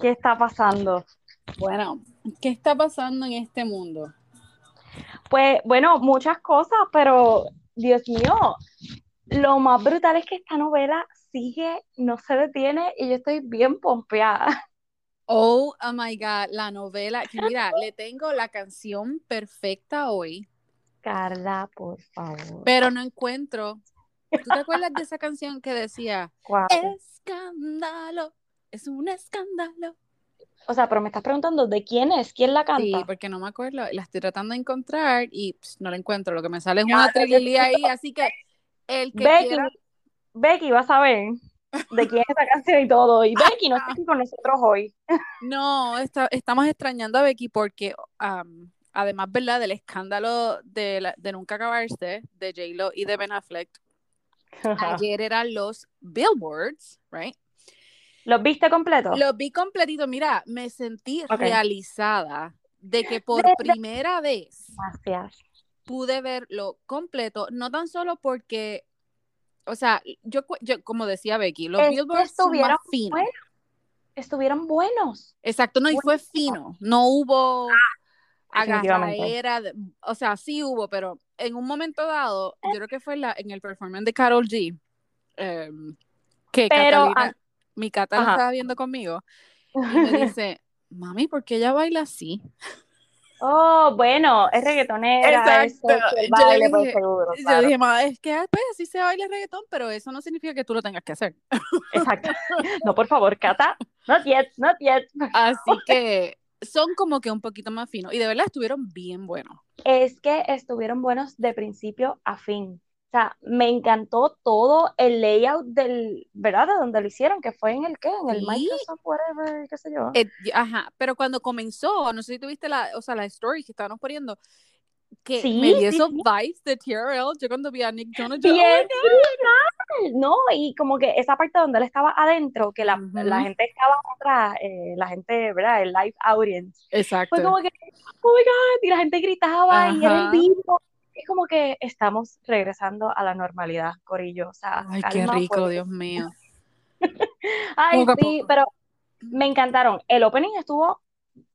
¿Qué está pasando? Bueno, ¿qué está pasando en este mundo? Pues bueno, muchas cosas, pero Dios mío, lo más brutal es que esta novela sigue, no se detiene y yo estoy bien pompeada. Oh, oh my God, la novela, que mira, le tengo la canción perfecta hoy, Carla, por favor. pero no encuentro. ¿Tú te acuerdas de esa canción que decía, ¿Cuál? escándalo, es un escándalo? O sea, pero me estás preguntando de quién es, quién la canta. Sí, porque no me acuerdo, la estoy tratando de encontrar y pss, no la encuentro, lo que me sale es una trililía ahí, así que el que Becky, quiera, Becky va a saber de quién es esa canción y todo. Y Becky no está aquí con nosotros hoy. no, está- estamos extrañando a Becky porque además, ¿verdad? Del escándalo de, la- de Nunca Acabarse, de J-Lo y de Ben Affleck, ayer eran los Billboards, right? ¿Los viste completos? Lo vi completito, mira, me sentí realizada de que por primera vez Gracias. pude verlo completo, no tan solo porque, o sea, yo, como decía Becky, los Es Billboards estuvieron más finos. buenos. Estuvieron buenos. Exacto, no, y fue fino, no hubo definitivamente. agarradera, de- o sea, sí hubo, pero en un momento dado, yo creo que fue en la, en el performance de Carol G, em, que Pero, Catalina, ah, mi Cata ajá. estaba viendo conmigo, y me dice, mami, ¿por qué ella baila así? Oh, bueno, es reggaetonera, es Exacto. el Yo le baile, pues dije- seguro, Yo claro. dije, es que pues así se baila el reggaetón, pero eso no significa que tú lo tengas que hacer. Exacto. No, por favor, Cata, not yet, not yet. Así que son como que un poquito más finos, y de verdad estuvieron bien buenos. Es que estuvieron buenos de principio a fin. O sea, me encantó todo el layout del, ¿verdad? De donde lo hicieron, que fue en el qué, en el Sí. Microsoft, whatever, qué sé yo. Eh, ajá, pero cuando comenzó, no sé si tuviste la, o sea, la story que estábamos poniendo, que Sí, me dio sí, esos vibes de TRL, yo cuando vi a Nick Jonas, yo, Bien oh ¿no? Y como que esa parte donde él estaba adentro, que la, la gente estaba atrás, eh, la gente, ¿verdad? El live audience. Exacto. Fue como que, oh my God, y la gente gritaba y era en vivo. Es como que estamos regresando a la normalidad, Corillo. O sea, Ay, qué rico, pues. Dios mío. Ay, Poco sí, pero me encantaron. El opening estuvo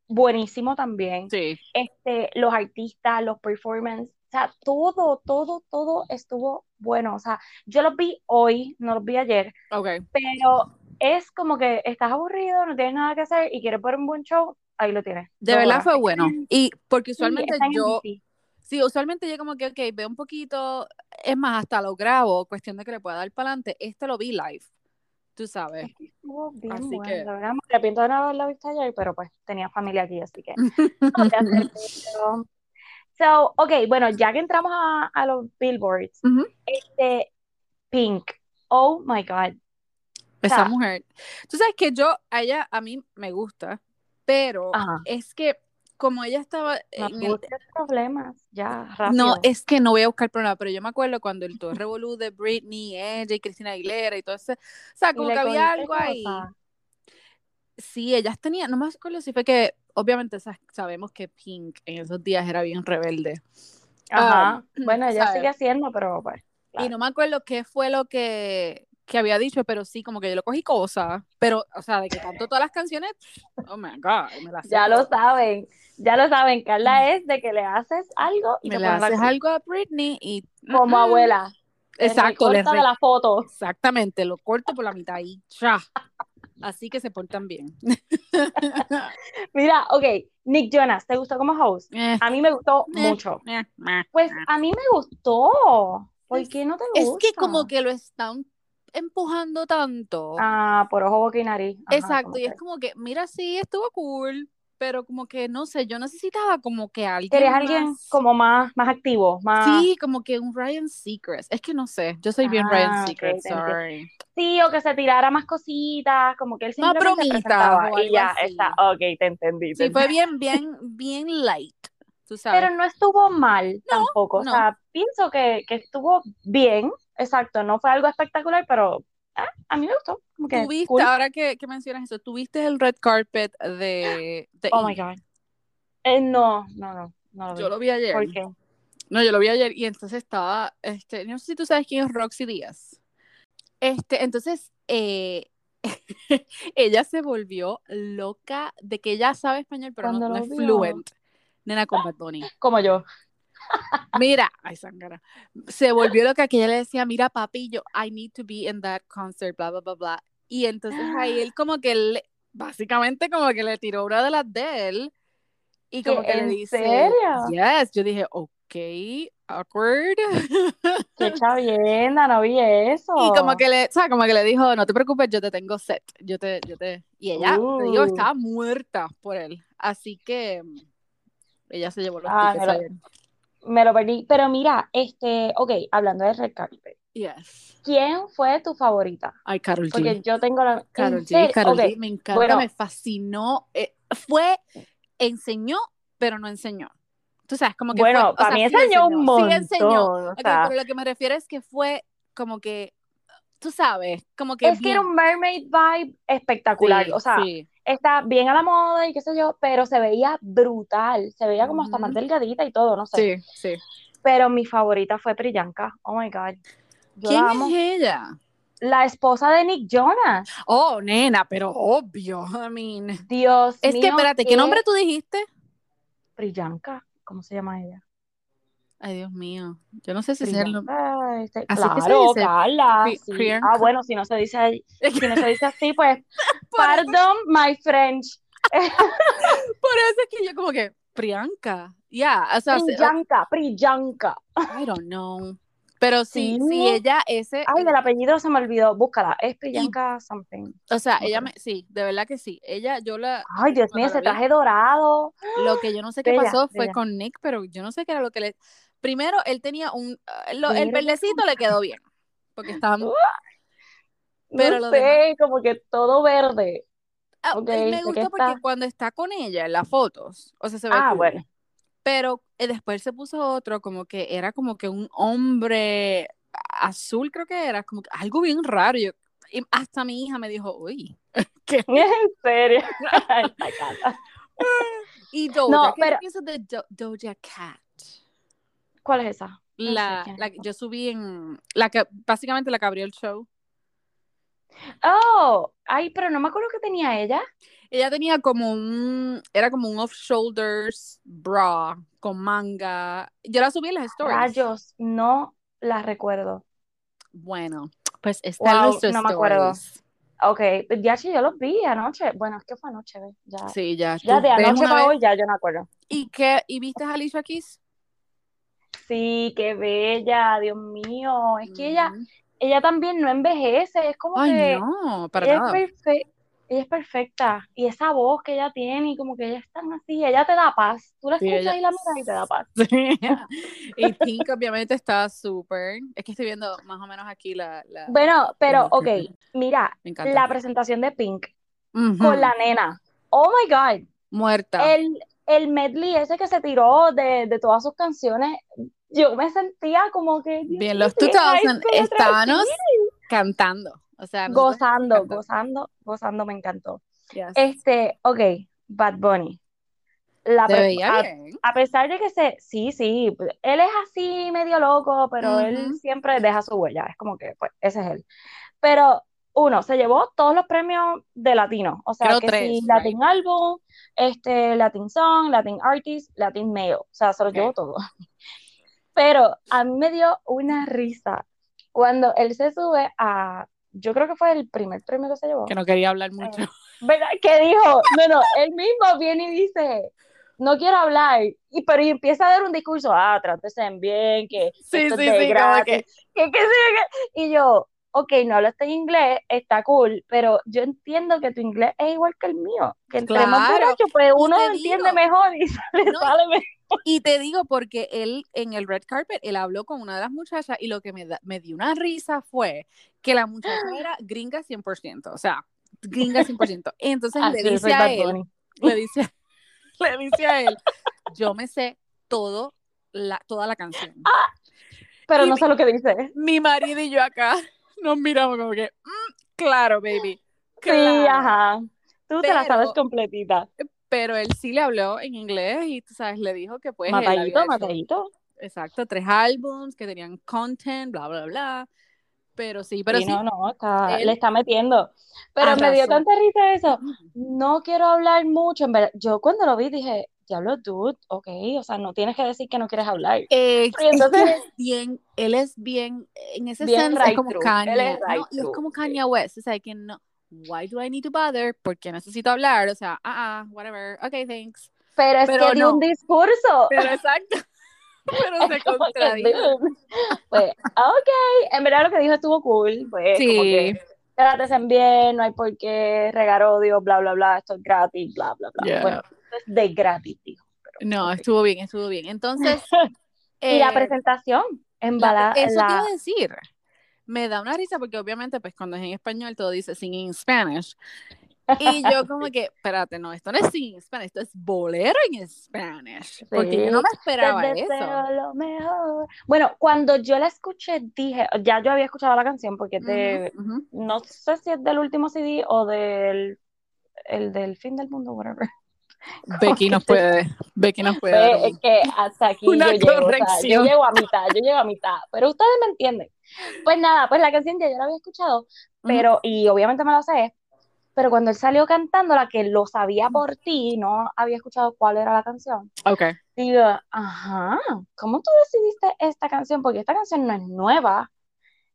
buenísimo también. Sí, Este, los artistas, los performances, o sea, todo, todo, todo estuvo bueno. O sea, yo los vi hoy, no los vi ayer, ok. pero es como que estás aburrido, no tienes nada que hacer y quieres ver un buen show, ahí lo tienes. De verdad fue bueno. Y porque usualmente yo. Sí, usualmente yo como que, ok, veo un poquito, es más, hasta lo grabo, cuestión de que le pueda dar para adelante. Este lo vi live, tú sabes. Es que estuvo bien Así bueno, que- la verdad me arrepiento de no haberlo visto ayer, pero pues tenía familia aquí, así que no. So, ok, bueno, ya que entramos a, a los billboards, Ujú. este, Pink, oh my God, Esa sea, mujer. Tú sabes que yo, a ella, a mí me gusta, pero Ajá. es que como ella estaba no en el... busques problemas, ya, No, rápido. es que no voy a buscar problemas, pero yo me acuerdo cuando el todo revolú de Britney, ella y Cristina Aguilera y todo eso, o sea, como que había algo ahí. cosas. Sí, ellas tenían, no me acuerdo si fue que, obviamente sa- sabemos que Pink en esos días era bien rebelde. Ajá, Um, bueno, ella ¿sabes? sigue haciendo, pero pues, Y no me acuerdo qué fue lo que, que había dicho, pero sí, como que yo lo cogí cosas, pero, o sea, de que canto todas las canciones, oh my God, me las Ya lo saben, ya lo saben, Carla es de que le haces algo y Me te le la haces algo a Britney y... Como abuela, Exacto, le recorta de re- la foto. Exactamente, lo corto por la mitad y ¡cha! Así que se portan bien. Mira, ok, Nick Jonas, ¿te gustó como host? Eh, A mí me gustó eh, mucho. eh, eh, Pues eh. a mí me gustó. ¿Por Es- qué no te Es gusta? que como que lo están empujando tanto. Ah, por ojo, boca y nariz. Ajá, Exacto, y es como que, mira, sí, estuvo cool, pero como que, no sé, yo necesitaba como que alguien Querías alguien más- como más, más activo, más... Sí, como que un Ryan Seacrest. Es que no sé, yo soy bien Ah, Ryan ok, Seacrest, entiendo. sorry. Sí, o que se tirara más cositas, como que él Más simplemente bromitas presentaba o y ya así. está. Ok, te entendí. te Sí, fue bien, bien, bien light, tú sabes. Pero no estuvo mal tampoco. no. O sea, pienso que, que estuvo bien. Exacto, no fue algo espectacular, pero ah, a mí me gustó. Como que ¿Tuviste, cool. ahora que, que mencionas eso, tuviste el red carpet de, de Oh my? God. Eh, no, no, no, no lo vi. Yo lo vi ayer. ¿Por qué? No, yo lo vi ayer y entonces estaba, este, no sé si tú sabes quién es Roxy Díaz. Este, entonces, eh, ella se volvió loca de que ella sabe español, pero no, Cuando no lo es fluent. Nena con Bad Bunny. Como yo. Mira, ay, Sangara. Se volvió loca que ella le decía, mira, papi, yo, I need to be in that concert, bla, bla, bla, bla. Y entonces ahí él como que, le- básicamente como que le tiró una de las de él. Y como ¿Qué, que le dice, serio? yes. Yo dije, ok, awkward. Qué chavienda, no vi eso. Y como que le, o sea, como que le dijo, no te preocupes, yo te tengo set, yo te, yo te, y ella, te digo, Uh. estaba muerta por él, así que mm, ella se llevó los Ah, tickets lo- ayer. Me lo perdí. Pero mira, este, ok, hablando de Red Carpet, Yes. ¿quién fue tu favorita? Ay, Carol G. Porque yo tengo la. ¿en Carol G? Carol Ok, G, me encanta, bueno. me fascinó, eh, fue, enseñó, pero no enseñó. Tú sabes, como que Bueno, fue, o para sea, mí sí enseñó un montón. sí enseñó, o Ok, sea, pero lo que me refiero es que fue como que, tú sabes, como que es que era bien. un mermaid vibe espectacular. Sí, o sea, sí. Está bien a la moda y qué sé yo, pero se veía brutal. Se veía como hasta más delgadita y todo, no sé. Sí, sí. Pero mi favorita fue Priyanka. Oh my God. Yo ¿Quién la amo. es ella? La esposa de Nick Jonas. Oh, nena, pero obvio. I mean. Dios Es que, espérate, ¿qué nombre tú dijiste? Priyanka. ¿Cómo se llama ella? Ay, Dios mío. Yo no sé si. Priyanka, este- Así que se claro, dice, Carla, sí. Ah, bueno, si no se dice, si no se dice así, pues, pardon my French. por eso es que yo como que, Priyanka. Ya, o sea, se- Priyanka, Priyanka. I don't know. Pero sí, Sí. sí, ella, ese, Ay, del apellido se me olvidó. Búscala. Es Priyanka something. o sea, ella me, sí, de verdad que sí. Ella, yo la, Ay, Dios mío, ese vi, traje dorado. Lo que yo no sé qué Bella, pasó fue con Nick, pero yo no sé qué era lo que le... Primero, él tenía un... ah, lo- el Verde verdecito le quedó bien, porque estaba... No Pero lo sé, como que todo verde. Ah, Ok, él me gustó porque está- cuando está con ella en las fotos, o sea, se ve Ah, cool. bueno. Pero eh, después se puso otro, como que era como que un hombre azul, creo que era, como que algo bien raro. Yo- y hasta mi hija me dijo, uy, ¿qué? En serio. Ay. Y Doja, No, ¿qué pero- piensas de Do- Doja Cat? ¿Cuál es esa? No La, es la- yo subí en, la que, básicamente la que abrió el show. Oh, ay, pero no me acuerdo que tenía ella. Ella tenía como un, era como un off-shoulders bra con manga. Yo la subí en las stories. Rayos, no la recuerdo. Bueno, pues está en Wow, nuestras no me acuerdo. Ok, ya sí, yo los vi anoche. Bueno, es que fue anoche, ¿ves? Ya, Sí, ya. ya de anoche para hoy, ya yo me acuerdo. ¿Y qué? ¿Y viste a Alicia Keys? Sí, qué bella, Dios mío. Es que ella, ella también no envejece, es como Ay, que no, para ella nada. es perfe- ella es perfecta. Y esa voz que ella tiene, y como que ella es tan así, ella te da paz. Tú la Sí, escuchas ella- y la miras y te da paz. Sí. Y Pink obviamente está súper. Es que estoy viendo más o menos aquí la... la- Bueno, pero, ok, mira, la presentación de Pink con la nena. Oh my God. Muerta. El, el medley ese que se tiró de, de todas sus canciones, yo me sentía como que Bien, los estoy en high 2000 school otra vez. estábamos cantando. O sea, Gozando, cantando. gozando, gozando, me encantó. Yes. Este, ok, Bad Bunny. La a, bien. a pesar de que se, sí, sí, él es así medio loco, pero él Ujú. siempre deja su huella, es como que, pues, ese es él. Pero, uno, se llevó todos los premios de latino, o sea, Creo que tres, si right. Latin Album, este, Latin Song, Latin Artist, Latin Male, o sea, se lo Ok. llevó todo. Pero a mí me dio una risa cuando él se sube a, yo creo que fue el primer premio que se llevó. Que no quería hablar mucho. ¿Verdad? Que dijo, no, no, él mismo viene y dice, no quiero hablar, y pero y empieza a dar un discurso, ah, trátese bien, que Sí, esto es sí, de sí, gratis, que- que, que- y yo, ok, no hablas en inglés, está cool, pero yo entiendo que tu inglés es igual que el mío, que entre más Claro, borracho, pues uno te entiende digo. mejor y sale, No, sale mejor. Y te digo porque él en el red carpet, él habló con una de las muchachas y lo que me, da- me dio una risa fue que la muchacha era gringa 100%, o sea, gringa 100%. Entonces Así le dice a él, le dice, le dice a él, yo me sé todo la, toda la canción. Pero y no mi- sé lo que dice. Mi marido y yo acá nos miramos como que, "Mm, claro, baby. Sí, claro". ajá. Tú te la sabes completita. Pero él sí le habló en inglés y, tú sabes, le dijo que pues Matadito, matadito. Exacto, tres álbums que tenían content, bla, bla, bla. Pero sí, pero sí. no, no, está, le está metiendo. Pero me dio tanta risa eso. No quiero hablar mucho, en verdad. Yo cuando lo vi dije, diablo, dude, ok, o sea, no tienes que decir que no quieres hablar. Eh, entonces, él es bien, él es bien, en ese sentido, es como Kanye, y es como Kanye West, o sea, que no, why do I need to bother? Porque necesito hablar, o sea, ah, uh, whatever, ok, thanks. Pero es que dio un discurso. Pero exacto. Pero se contradijo. pues, ok, en verdad lo que dijo estuvo cool, pues, sí. como que traten bien, no hay por qué regar odio, bla, bla, bla, esto es gratis, bla, bla, bla. Bueno, de gratis, dijo. no, estuvo bien, estuvo bien. Entonces. y la eh, presentación, en la, Eso a decir. Me da una risa porque obviamente, pues cuando es en español todo dice singing in Spanish. Y yo como que, espérate, no, esto no es singing in Spanish, esto es bolero en Spanish. Porque yo no me esperaba eso. Lo mejor. Bueno, cuando yo la escuché, dije, ya yo había escuchado la canción porque de, no sé si es del último CD o del, el del fin del mundo, whatever. Becky nos puede, Becky nos puede. Es que hasta aquí yo llego, yo llego a mitad, yo llego a mitad, pero ustedes me entienden. Pues nada, pues la canción ya yo la había escuchado, pero, y obviamente me la sé, pero cuando él salió cantando la que lo sabía por ti, no había escuchado cuál era la canción. Ok. Digo, ajá, ¿cómo tú decidiste esta canción? Porque esta canción no es nueva.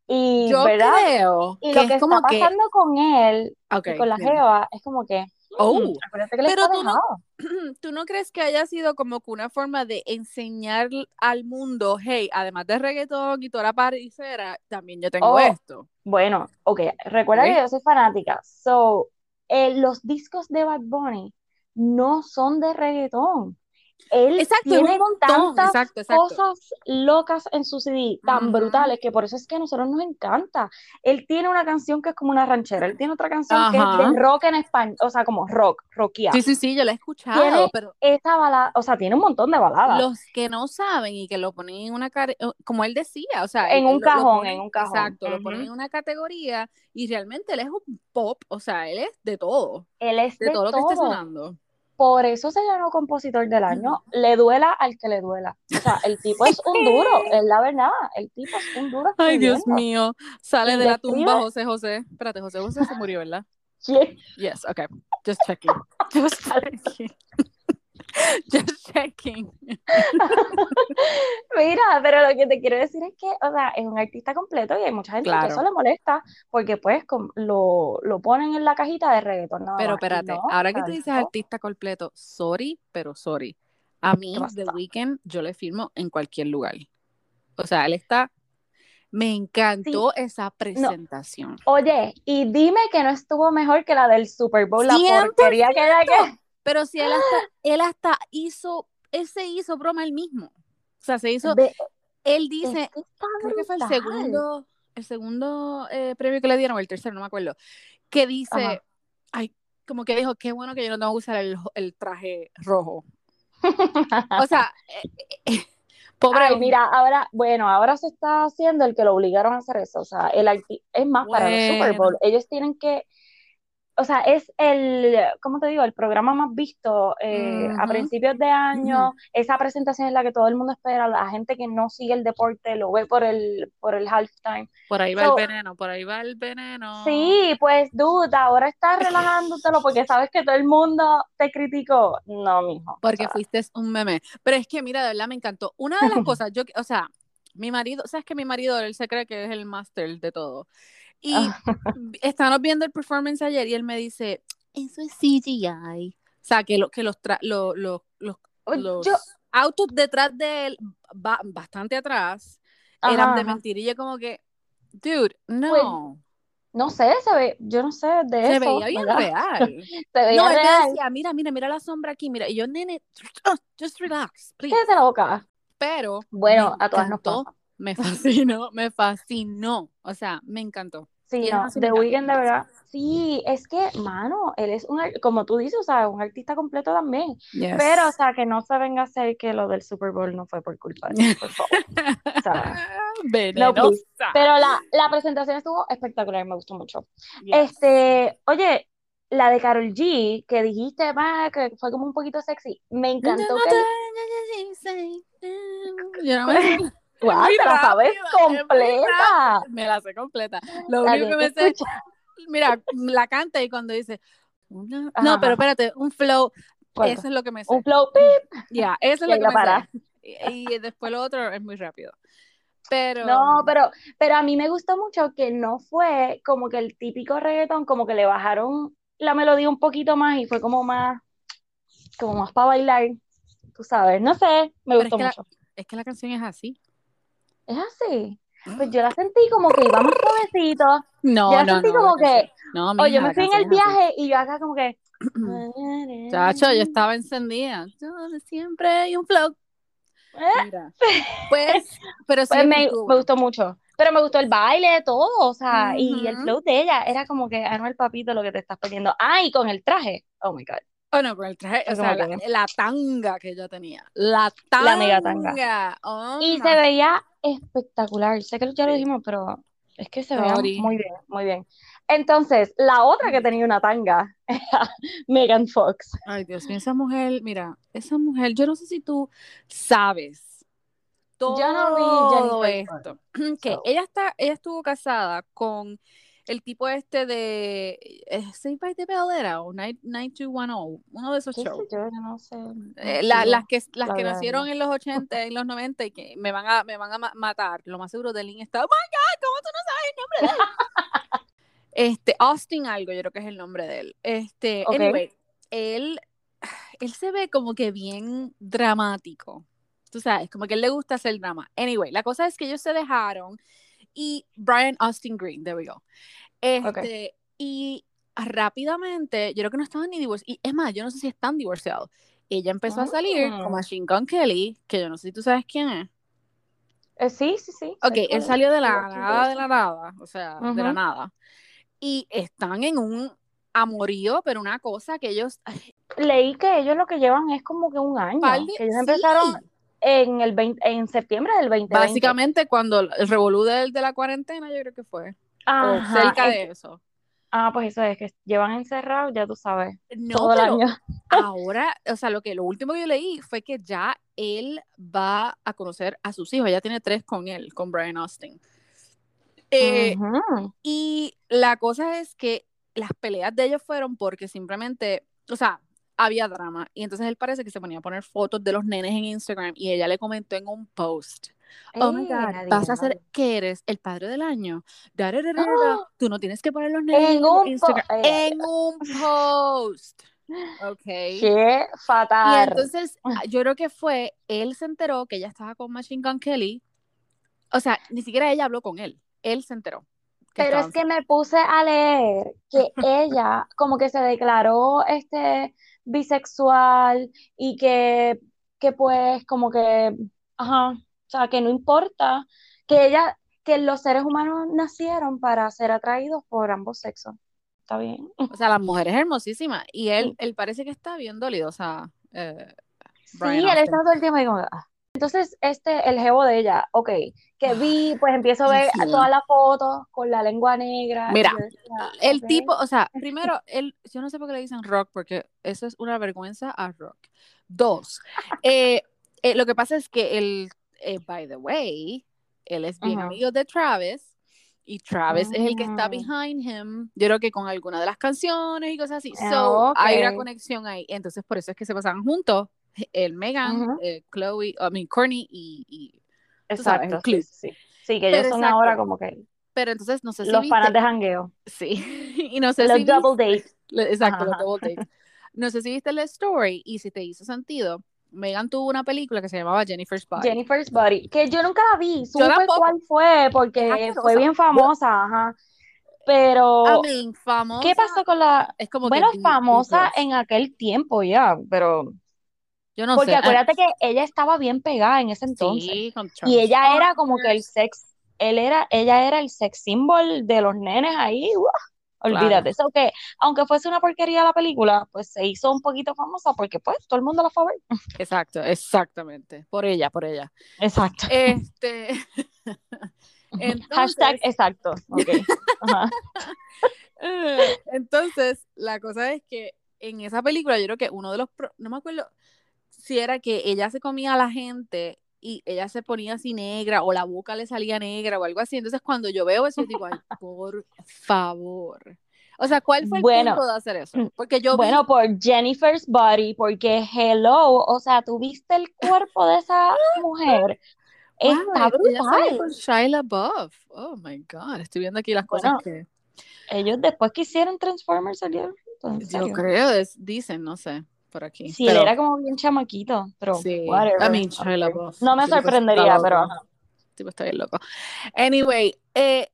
Y, yo ¿verdad? creo y lo que, está pasando con él, con la Jeva, es como que, Oh, pero tú no, tú no crees que haya sido como que una forma de enseñar al mundo, hey, además de reggaetón y toda la paricera, también yo tengo oh, esto. Bueno, ok, recuerda que yo soy fanática, so, eh, los discos de Bad Bunny no son de reggaetón. Él exacto, tiene tantas cosas locas en su CD, tan brutales, que por eso es que a nosotros nos encanta. Él tiene una canción que es como una ranchera, él tiene otra canción que es de rock en español, o sea, como rock, rockia. Sí, sí, sí, yo la he escuchado, pero... Esta balada, o sea, tiene un montón de baladas. Los que no saben y que lo ponen en una, como él decía, o sea... En un cajón, en un cajón. Exacto, lo ponen en una categoría y realmente él es un pop, o sea, él es de todo. Él es de, todo, lo que esté sonando por eso se ganó compositor del año, le duela al que le duela. O sea, el tipo es un duro, es la verdad, el tipo es un duro. Ay, Dios mío, sale de la tumba José José. Espérate, José José se murió, ¿verdad? Sí. Yes, okay. Just checking. Just checking. Just checking. Mira, pero lo que te quiero decir es que, o sea, es un artista completo y hay mucha gente que eso le molesta porque pues lo, lo, ponen en la cajita de reggaeton. pero espérate, ahora que tú dices artista completo, sorry, pero sorry. A mí, The Weeknd, yo le firmo en cualquier lugar. O sea, él está me encantó esa presentación. Oye, y dime que no estuvo mejor que la del Super Bowl, la porquería que era que. Pero si él hasta, él hasta hizo, él se hizo broma él mismo. O sea, se hizo. él dice, creo que fue el segundo, el segundo eh, premio que le dieron, o el tercero, no me acuerdo, que dice, ay, como que dijo, qué bueno que yo no tengo que usar el, traje rojo. o sea, eh, eh, pobre. Ay, mira, ahora, bueno, ahora se está haciendo el que lo obligaron a hacer eso. O sea, el es más para el Super Bowl. Ellos tienen que o sea, es el, ¿cómo te digo? El programa más visto eh, a principios de año. Esa presentación es la que todo el mundo espera. La gente que no sigue el deporte lo ve por el, por el halftime. Por ahí va el veneno, por ahí va el veneno. Sí, pues, dude, ahora estás relajándotelo porque sabes que todo el mundo te criticó. No, mijo. Porque fuiste un meme. Pero es que, mira, de verdad me encantó. Una de las cosas, yo, o sea, mi marido, sabes que mi marido, él se cree que es el máster de todo. Y ah. estábamos viendo el performance ayer y él me dice, eso es CGI. O sea, que, lo, que los, los, los, los autos detrás de él, bastante atrás, eran de mentirilla como que, dude, no. Pues, no sé, se ve, yo no sé de se eso. Se veía bien real. se veía no, real. decía, mira, mira, mira la sombra aquí, mira. Y yo, nene, just relax, please. Quédate la boca. Pero, bueno, a todas nos me fascinó, me fascinó, o sea, me encantó. Sí, no, The Weeknd de verdad. Sí, es que, mano, él es un, como tú dices, o sea, un artista completo también. Pero, o sea, que no se venga a hacer que lo del Super Bowl no fue por culpa de él, por favor. o sea, no, pero la, la, presentación estuvo espectacular, me gustó mucho. Este, oye, la de Carol G, que dijiste, va, que fue como un poquito sexy, me encantó que... Yo no me Wow, te la sabes completa. Me la sé completa. Lo único que me sé, mira, la canta y cuando dice, no, pero espérate, un flow, eso es lo que me sé. Un flow, pip. Ya, eso es lo que me sé. Y, y después lo otro es muy rápido. Pero... No, pero, pero a mí me gustó mucho que no fue como que el típico reggaetón, como que le bajaron la melodía un poquito más y fue como más, como más para bailar, tú sabes, no sé, me gustó mucho. es que la canción es así. Es así. Pues yo la sentí como que iba más suavecito. No, yo la no, sentí no, como que. No, o yo me fui en el viaje y yo acá como que. Chacho, yo estaba encendida. Yo siempre hay un flow. ¿Eh? Mira, pues, pero sí pues me, me, gustó mucho. Pero me gustó el baile, todo, o sea, y el flow de ella era como que, ah, no, el papito lo que te estás pidiendo. Ah, y con el traje. Oh my God. Oh, no, con el traje, o sea, la, tanga que ella tenía. La tanga. La mega tanga. Oh, y se veía espectacular. Sé que ya lo dijimos, pero es que se veía muy bien, muy bien. Entonces, la otra que tenía una tanga era Megan Fox. Ay, Dios mío, esa mujer, mira, esa mujer, yo no sé si tú sabes todo yo no vi esto. Que ella está, ella estuvo casada con el tipo este de Save by the Bell era o 9210, uno de esos shows. Yo no sé. Eh, las que, las que nacieron en los 80, en los 90 y que me van a, me van a matar. Lo más seguro de Lynn está, oh my God, ¿cómo tú no sabes el nombre de él? este, Austin algo, yo creo que es el nombre de él. Este, anyway, él, él se ve como que bien dramático. Tú sabes, como que él le gusta hacer drama. Anyway, la cosa es que ellos se dejaron y Brian Austin Green, there we go. Este, Y rápidamente, yo creo que no estaban ni divorciados. Y es más, yo no sé si están divorciados. Ella empezó a salir con ah. Machine Gun Kelly, que yo no sé si tú sabes quién es. Eh, sí, sí, sí. Ok, él salió de la nada, de la nada, o sea, de la nada. Y están en un amorío, pero una cosa que ellos... Leí que ellos lo que llevan es como que un año. Que ellos empezaron en el 20, en septiembre del 2020. Básicamente cuando el revolú de, de la cuarentena, yo creo que fue. o cerca de eso. Ah, pues eso es que llevan encerrados, ya tú sabes. No, todo el año. ahora, o sea, lo que lo último que yo leí fue que ya él va a conocer a sus hijos. Ya tiene tres con él, con Brian Austin. Eh, y la cosa es que las peleas de ellos fueron porque simplemente, o sea, había drama. Y entonces él parece que se ponía a poner fotos de los nenes en Instagram y ella le comentó en un post. Oh my God, vas a hacer que eres el padre del año. ¡Ah! Tú no tienes que poner los nenes en, un Instagram. En un post. Ok. Qué fatal. Y entonces, ah, yo creo que fue, él se enteró que ella estaba con Machine Gun Kelly. O sea, ni siquiera ella habló con él. Él se enteró. Pero es que me puse a leer que ella como que se declaró este bisexual y que, que pues como que, ajá, o sea, que no importa, que ella, que los seres humanos nacieron para ser atraídos por ambos sexos. Está bien. O sea, la mujer es hermosísima y él, él parece que está bien dolido, o sea, eh, sí, él está todo el tiempo y como, ah, entonces, este, el jevo de ella, ok, que vi, pues empiezo a ver todas las fotos con la lengua negra. Mira, el tipo, o sea, primero, él, yo no sé por qué le dicen rock, porque eso es una vergüenza a rock. Dos, eh, eh, lo que pasa es que él, eh, by the way, él es bien amigo de Travis, y Travis es el que está mm. behind him, yo creo que con alguna de las canciones y cosas así. Ah, so, hay una conexión ahí. Entonces, por eso es que se pasan juntos el Megan, eh, Chloe, I mean, Courtney y, Exacto, sí, sí. que ellos son ahora como que pero entonces no sé si los viste... de jangueo. Sí, y no sé los double dates. Exacto, los double dates. No sé si viste la story y si te hizo sentido. Megan tuvo una película que se llamaba Jennifer's Body. Jennifer's Body, que yo nunca la vi, supe cuál fue, porque fue bien famosa, ajá. Pero, famosa, ¿qué pasó con la...? Es como bueno, famosa en aquel tiempo ya, pero no Porque acuérdate que ella estaba bien pegada en ese entonces. y ella era como que el sex, él era, ella era el sex symbol de los nenes ahí. olvídate. Eso que, aunque fuese una porquería la película, pues se hizo un poquito famosa porque pues todo el mundo la fue a ver. Exacto, exactamente. Por ella, por ella. Exacto. Este. Hashtag exacto. Entonces, la cosa es que en esa película yo creo que uno de los, no me acuerdo, si era que ella se comía a la gente y ella se ponía así negra o la boca le salía negra o algo así. Entonces cuando yo veo eso, yo digo, ay, por favor. O sea, ¿cuál fue el punto de hacer eso? Porque yo Bueno, por Jennifer's body, porque hello, o sea, tú viste el cuerpo de esa mujer. Está brutal. Con Shia LaBeouf. Oh my God, estoy viendo aquí las cosas que. Ellos después que hicieron Transformers salieron. Yo creo, dicen, no sé por aquí. Sí, él era como bien chamaquito, pero sí. whatever. I mean, No me sorprendería, pero Tipo, está bien loco. Anyway, eh,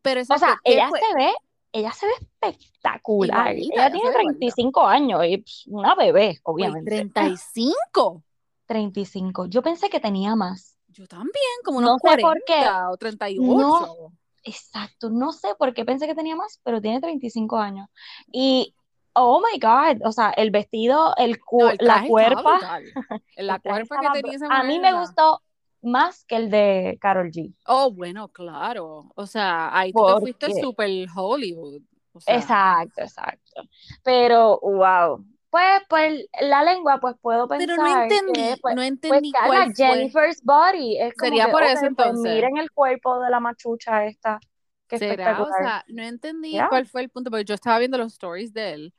pero O sea, ella se ve, ella se ve espectacular. ella tiene 35 años y pues, una bebé, obviamente. ¿35? 35. Yo pensé que tenía más. Yo también, como unos no 40 por qué. o 38. No, exacto, no sé por qué pensé que tenía más, pero tiene 35 años. Y Oh my God, o sea, el vestido, el, la cuerpa. La cuerpa que tenía esa A mí me gustó más que el de Carol G. Oh, bueno, claro. O sea, ahí tú te fuiste super Hollywood. Exacto, exacto. Pero, wow. Pues, pues, la lengua, pues puedo pensar. Pero no entendí, pues, no entendí pues, cuál Jennifer's body. Es como Sería por eso pues, entonces. miren el cuerpo de la machucha esta. Que ¿Será? O sea, no entendí cuál fue el punto, porque yo estaba viendo los stories de él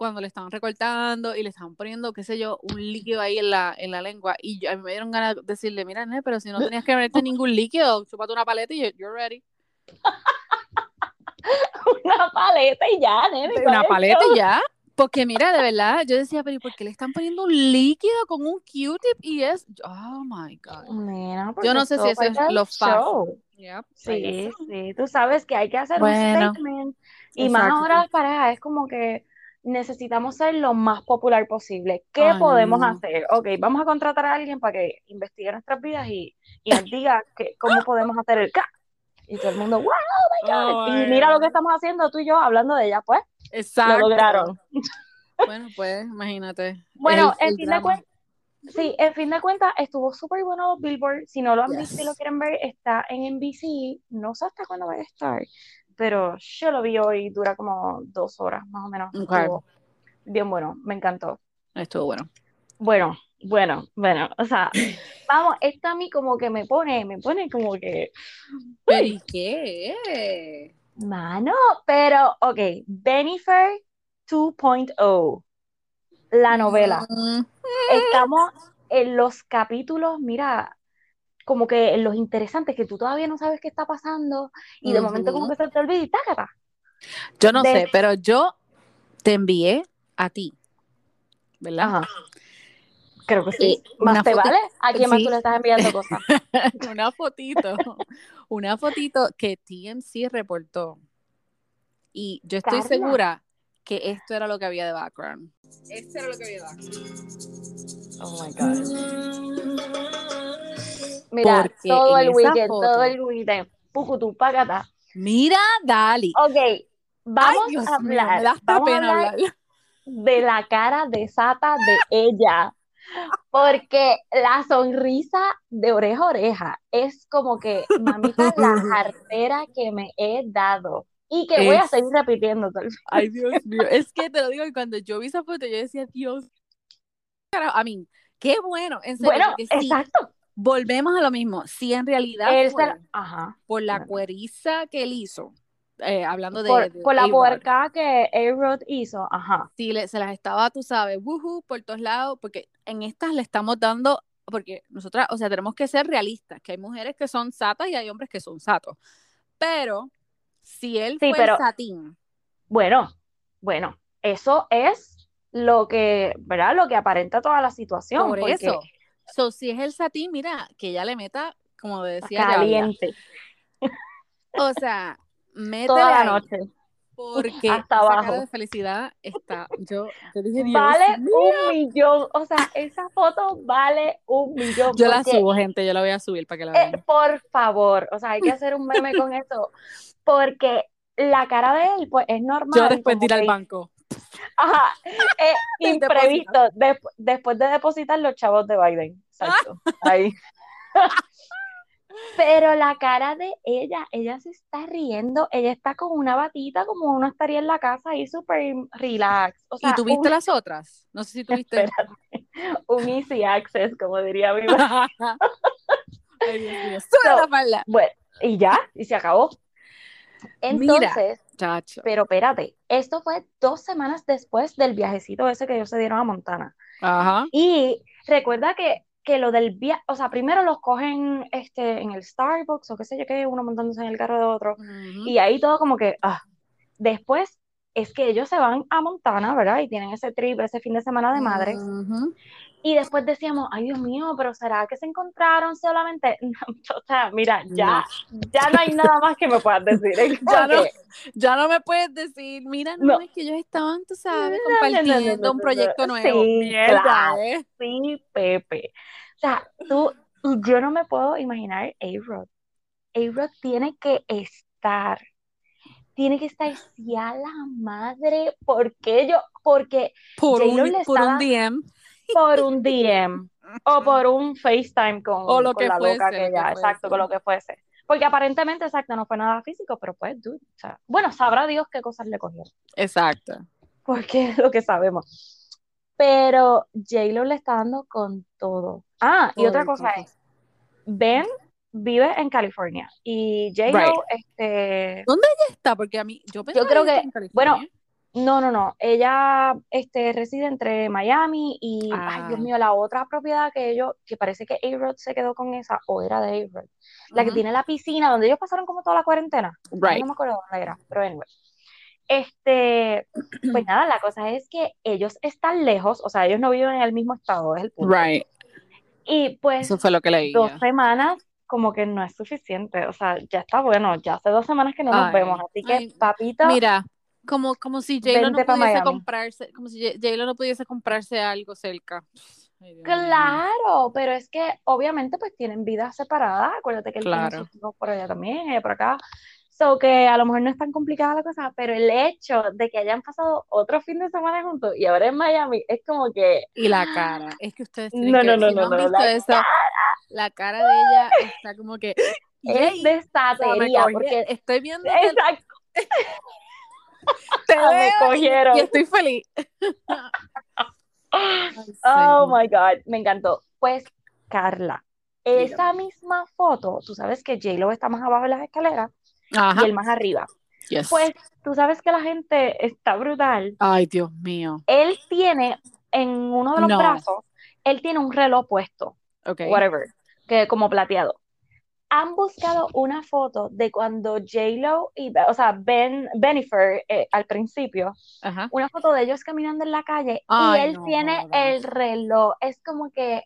cuando le estaban recortando y le estaban poniendo, qué sé yo, un líquido ahí en la, en la lengua. Y a mí me dieron ganas de decirle, mira, pero si no tenías que ponerte ningún líquido, chupate una paleta y you're ready. una paleta y ya, nene. Una paleta y ya. Porque mira, de verdad, yo decía, pero ¿por qué le están poniendo un líquido con un Q-tip? Y es, oh my God. yo no sé si eso es lo fácil. sí, sí, tú sabes que hay que hacer un statement. Y más ahora las parejas, es como que necesitamos ser lo más popular posible. ¿Qué podemos hacer? Ok, vamos a contratar a alguien para que investigue nuestras vidas y, y nos diga que, cómo podemos hacer el K. Y todo el mundo, wow, oh my God. y mira lo que estamos haciendo tú y yo hablando de ella, pues. Exacto. Lo lograron. Bueno, pues, imagínate. Bueno, en fin de cuentas, sí, en fin de cuentas, estuvo súper bueno Billboard. Si no lo han visto y lo quieren ver, está en NBC. No sé hasta cuándo va a estar pero yo lo vi hoy, dura como dos horas más o menos. bien bueno, me encantó. Estuvo bueno. Bueno, bueno, bueno, o sea, vamos, esto a mí como que me pone, me pone como que... ¿Pero y qué? Mano, pero, ok, Benifer 2.0, la novela. Estamos en los capítulos, mira, como que los interesantes que tú todavía no sabes qué está pasando y de momento como que se te olvida y tácata. Yo no sé, pero yo te envié a ti, ¿verdad? Creo que sí. Eh, ¿Más te vale? ¿A quién más tú le estás enviando cosas? una fotito, una fotito que TMC reportó. Y yo estoy segura que esto era lo que había de background. Esto era lo que había de background. Oh my God. Mira, todo el weekend, todo el weekend. Pucutu, pagata. Mira, Dali. Ok, vamos a hablar. hablar de la cara de Sata de ella. Porque la sonrisa de oreja a oreja es como que, mamita, la cartera que me he dado. Y que voy a seguir repitiendo. Ay, Dios mío. Es que te lo digo, cuando yo vi esa foto, yo decía, Dios. A mí, qué bueno. En serio, bueno, exacto volvemos a lo mismo. Si en realidad fue por la cueriza que él hizo, eh, hablando de. Por, la puerca que A-Rod hizo, ajá. Si se las estaba, tú sabes, woohoo, por todos lados, porque en estas le estamos dando. Porque nosotras, o sea, tenemos que ser realistas, que hay mujeres que son satas y hay hombres que son satos. Pero si él fue satín. Bueno, bueno, eso es lo que, ¿verdad? Lo que aparenta toda la situación. Por eso. So, si es el satín, mira, que ya le meta, como decía. Caliente. O sea, mete Toda la noche. Porque hasta abajo de felicidad está. Yo, yo dije, Dios Vale un millón. O sea, esa foto vale un millón. Yo la subo, gente. Yo la voy a subir para que la vean. por favor. O sea, hay que hacer un meme con eso. Porque la cara de él, pues es normal. Yo después de ir al banco. Ajá, eh, imprevisto. después de depositar los chavos de Biden. Exacto. Ahí. Pero la cara de ella, ella se está riendo, ella está con una batita como uno estaría en la casa ahí súper relax. ¿Y tuviste las otras? No sé si tuviste. un easy access, como diría mi Ay, Dios mío. La falda. Bueno, y ya, y se acabó. Entonces, pero espérate, esto fue dos semanas después del viajecito ese que ellos se dieron a Montana. Ajá. Y recuerda que, que lo del viaje, o sea, primero los cogen este, en el Starbucks o qué sé yo qué, uno montándose en el carro de otro. Y ahí todo como que, ah, después es que ellos se van a Montana, ¿verdad? Y tienen ese trip, ese fin de semana de madres. Y después decíamos, ay Dios mío, pero ¿será que se encontraron solamente? o sea, mira, ya, ya no hay nada más que me puedas decir. Ya no. Ya no me puedes decir, mira, no, No. es que ellos estaban, tú sabes, No, no, no, no, compartiendo no, un no, proyecto no. nuevo. Sí, Mierda, claro. ¿eh? sí, Pepe. O sea, tú, yo no me puedo imaginar A-Rod. A-Rod tiene que estar, tiene que estar si a la madre, ¿por qué yo? Porque Por un, le por un DM. por un DM o por un FaceTime con, O lo con que la fuese, loca que que ella, exacto, fuese. con lo que fuese. Porque aparentemente, exacto, no fue nada físico, pero pues, dude, o sea, bueno, sabrá Dios qué cosas le cogieron, Exacto. porque es lo que sabemos. Pero J-Lo le está dando con todo. Ah, y otra cosa es, Ben vive en California y J-Lo, Right. este, Está, porque a mí, yo pensaba creo ella que- California. no, no, no, ella, este, reside entre Miami y, ay, Dios Ah. mío, la otra propiedad que ellos, que parece que A-Rod se quedó con esa, o era de A-Rod, la que tiene la piscina, donde ellos pasaron como toda la cuarentena. Right. No me acuerdo dónde era, pero anyway. Este, pues nada, la cosa es que ellos están lejos, o sea, ellos no viven en el mismo estado, es el punto. Right. Y pues Eso fue lo que leí. dos semanas como que no es suficiente, o sea, ya está bueno, ya hace dos semanas que no nos Ay, vemos, así que ay, papito, Mira, como, como si J-Lo no pudiese Miami. comprarse, como si J- J-Lo no pudiese comprarse algo cerca. Ay. Claro, pero es que obviamente pues tienen vidas separadas, acuérdate que él tiene Claro. sus hijos por allá también, ella por acá, so que a lo mejor no es tan complicada la cosa, pero el hecho de que hayan pasado otro fin de semana juntos y ahora en Miami es como que, Y la cara, es que ustedes tienen No, que no, no, si no, han no, visto la eso, la cara de ella está como que es de me porque, estoy viendo exacto, te me veo cogieron. y estoy feliz. Oh my God, me encantó. Pues, Carla, esa misma foto, tú sabes que J-Lo está más abajo de las escaleras Ajá. y él más arriba. Yes. Pues, tú sabes que la gente está brutal. Ay, Dios mío. Él tiene en uno de los No. brazos, él tiene un reloj puesto, Ok. whatever, que como plateado. Han buscado una foto de cuando J-Lo y, o sea, Ben, Benifer eh, al principio, Ajá. una foto de ellos caminando en la calle Ay, y él no tiene jodas. el reloj. Es como que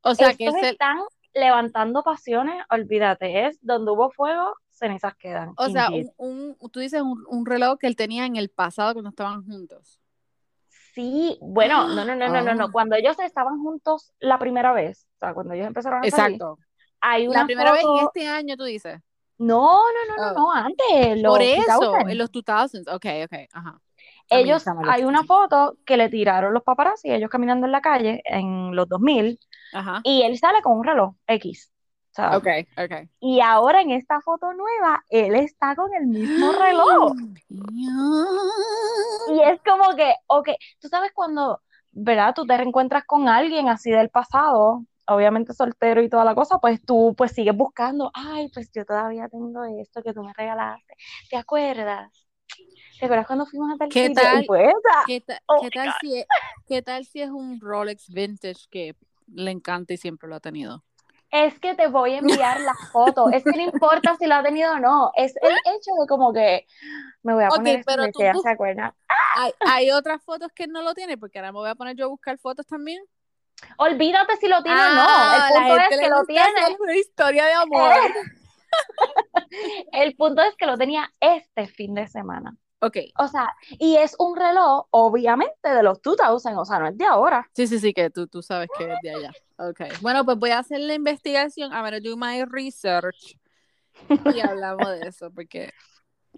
O sea, que es el, están levantando pasiones, olvídate, es donde hubo fuego, cenizas quedan. o sea, un, un- tú dices un, un reloj que él tenía en el pasado cuando estaban juntos. Sí, bueno, no, no, no, no, no, no. Ah. Cuando ellos estaban juntos la primera vez, o sea, cuando ellos empezaron a salir, Exacto. hay una La primera vez en este año, tú dices. No, no, no, no, Oh. no, antes, los Por eso, 2000. en los 2000s. Ok, ok, ajá. Ellos, hay una foto que le tiraron los paparazzi, ellos caminando en la calle en los 2000, Ajá. y él sale con un reloj X. O sea, Ok, ok. Y ahora en esta foto nueva, él está con el mismo reloj. Y es como que, ok, tú sabes cuando, ¿verdad? Tú te reencuentras con alguien así del pasado, obviamente soltero y toda la cosa, pues tú pues sigues buscando, ay, pues yo todavía tengo esto que tú me regalaste. ¿Te acuerdas? ¿Te acuerdas cuando fuimos a tal ¿Qué sitio? tal? Y pues, ah, ¿Qué, ta- Oh qué my tal God. si es, ¿Qué tal si es un Rolex vintage que le encanta y siempre lo ha tenido? Es que te voy a enviar la foto. Es que no importa si lo ha tenido o no. Es el hecho de como que me voy a poner esto pero tú ya se acuerda. Hay, hay otras fotos que no lo tiene, porque ahora me voy a poner yo a buscar fotos también. Olvídate si lo tiene o Ah, no. El la punto es que lo tiene. una historia de amor. El punto es que lo tenía este fin de semana. Ok, O sea, y es un reloj, obviamente, de los 2000, o sea, no es de ahora. sí, sí, sí, que tú, tú sabes que es de allá. Ok, bueno, pues voy a hacer la investigación. I'm gonna do my research. Y hablamos de eso, porque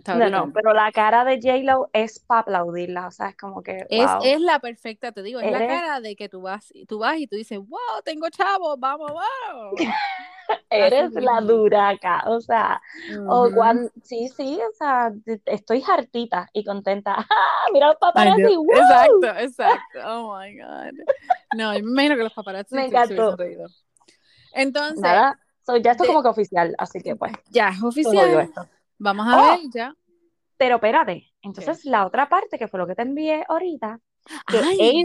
No, no, pero la cara de J-Lo es para aplaudirla, o sea, es como que, Es, wow. es la perfecta, te digo, es la Eres- cara de que tú vas, tú vas y tú dices, wow, tengo chavo, vamos, vamos. eres la duraca, o sea, o cuando, sí, sí, o sea, estoy hartita y contenta. ¡Ah, mira los paparazzi, Exacto, exacto, oh my God. No, yo me imagino que los paparazzi me encantó. Entonces, nada, ya esto es como que oficial, así que pues. Ya, es oficial. Vamos a ver ya. Pero espérate, entonces la otra parte que fue lo que te envié ahorita, que Ay,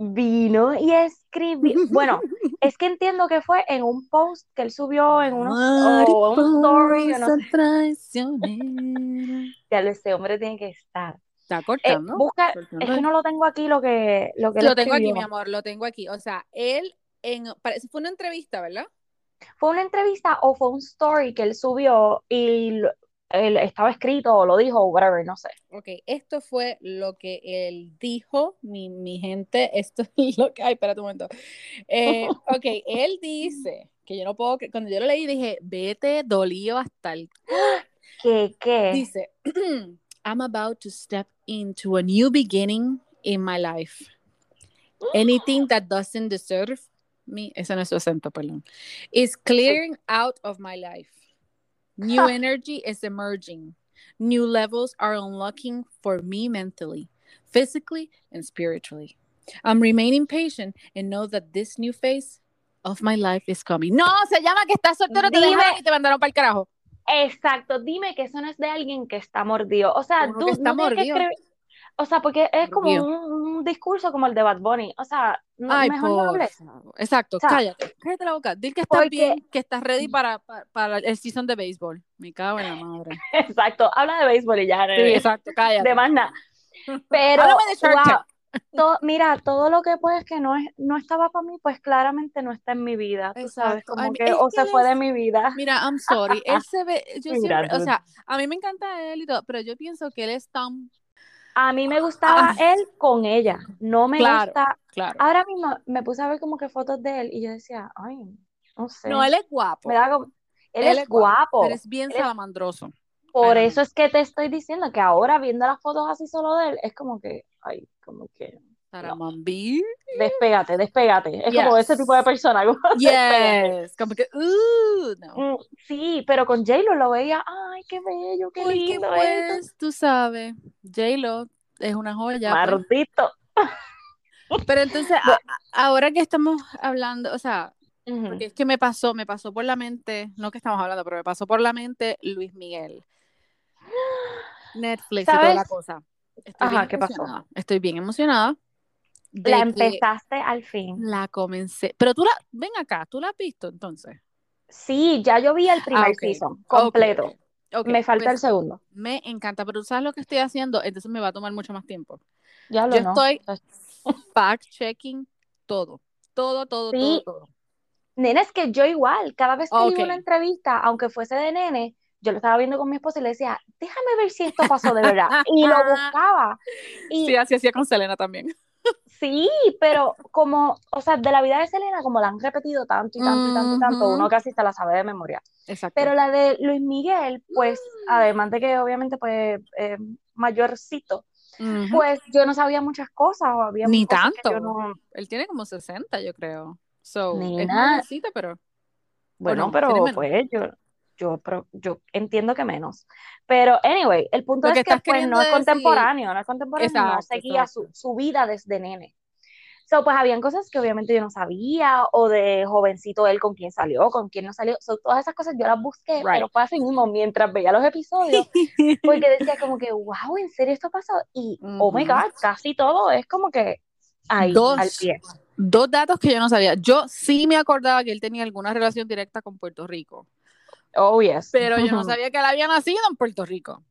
vino y escribió, bueno, es que entiendo que fue en un post que él subió en unos, o un story, no sé. ya lo hombre tiene que estar. Está cortando. Eh, busca, es que no lo tengo aquí lo que lo que Lo tengo aquí, mi amor, lo tengo aquí. O sea, él en parece fue una entrevista, ¿verdad? ¿Fue una entrevista o fue un story que él subió y él estaba escrito o lo dijo o whatever, no sé. Ok, esto fue lo que él dijo, mi, mi gente, esto es lo que... Ay, espérate un momento. Eh, ok, él dice, que yo no puedo... Cuando yo lo leí dije, vete dolido hasta el... ¿Qué, qué? Dice, I'm about to step into a new beginning in my life. Anything that doesn't deserve me, ese no es su acento, perdón, is clearing out of my life. New energy is emerging. New levels are unlocking for me mentally, physically, and spiritually. I'm remaining patient and know that this new phase of my life is coming. No, se llama que estás soltero, te dejaron y te mandaron para el carajo. Exacto, dime que eso no es de alguien que está mordido. O sea, tú está no mordido. Que o sea, porque es como un, discurso como el de Bad Bunny. O sea, no, Ay, mejor no hables. Exacto, cállate. Cállate la boca. Dile que estás bien, que estás ready para, para, para, el season de béisbol. Me cago en la madre. Exacto, habla de béisbol y ya. Sí, exacto, cállate. De más nada. Pero, todo, mira, todo lo que pues que no, es, no estaba para mí, pues claramente no está en mi vida. Tú sabes, como que, o se fue de mi vida. Mira, I'm sorry. él se ve, yo siempre, o sea, a mí me encanta él y todo, pero yo pienso que él es tan a mí me gustaba ah. él con ella, no me gusta. Claro. Ahora mismo me puse a ver como que fotos de él y yo decía, ay, no sé. No, él es guapo. él, es, guapo, Pero es bien salamandroso. Por eso es que te estoy diciendo que ahora viendo las fotos así solo de él, es como que, ay, como que. Saramambí. Despégate, despégate. Es como ese tipo de persona. yes. Como que, uh, no. Mm, sí, pero con J-Lo lo veía, ay, qué bello, qué lindo. pues, tú sabes, J-Lo es una joya. Pues. Maldito. Pero entonces, ahora que estamos hablando, o sea, porque es que me pasó, me pasó por la mente, no que estamos hablando, pero me pasó por la mente Luis Miguel. Netflix y toda la cosa. Estoy Ajá, ¿qué pasó? Estoy bien emocionada la empezaste al fin. La comencé. Pero tú la, ven acá, ¿tú la has visto entonces? Sí, ya yo vi el primer ah, season completo. me falta pues, el segundo. Me encanta, pero tú sabes lo que estoy haciendo, entonces me va a tomar mucho más tiempo. Ya lo yo estoy fact-checking todo. Todo, todo, todo, todo. Nene, es que yo igual, cada vez que vi una entrevista, aunque fuese de nene, yo lo estaba viendo con mi esposa y le decía, déjame ver si esto pasó de verdad. y lo buscaba. Y, sí, así hacía con Selena también. Sí, pero como, o sea, de la vida de Selena, como la han repetido tanto y tanto y tanto y tanto, uno casi se la sabe de memoria. Exacto. Pero la de Luis Miguel, pues, además de que obviamente, pues, eh, mayorcito, pues yo no sabía muchas cosas. Había Ni tanto. Él tiene como 60, yo creo. So, es mayorcito, pero. Bueno, pero pues yo, yo, yo entiendo que menos. Pero, anyway, el punto es que, pues, no es contemporáneo, no es contemporáneo, no seguía su, su, vida desde nene. So, pues habían cosas que obviamente yo no sabía, o de jovencito él con quién salió, con quién no salió. So, todas esas cosas yo las busqué, pero fue así mismo mientras veía los episodios, porque decía como que, wow, ¿en serio esto pasó? Y, oh my God, casi todo es como que ahí, dos, al pie. Dos datos que yo no sabía. Yo sí me acordaba que él tenía alguna relación directa con Puerto Rico. Oh, yes. Pero yo no sabía que él había nacido en Puerto Rico.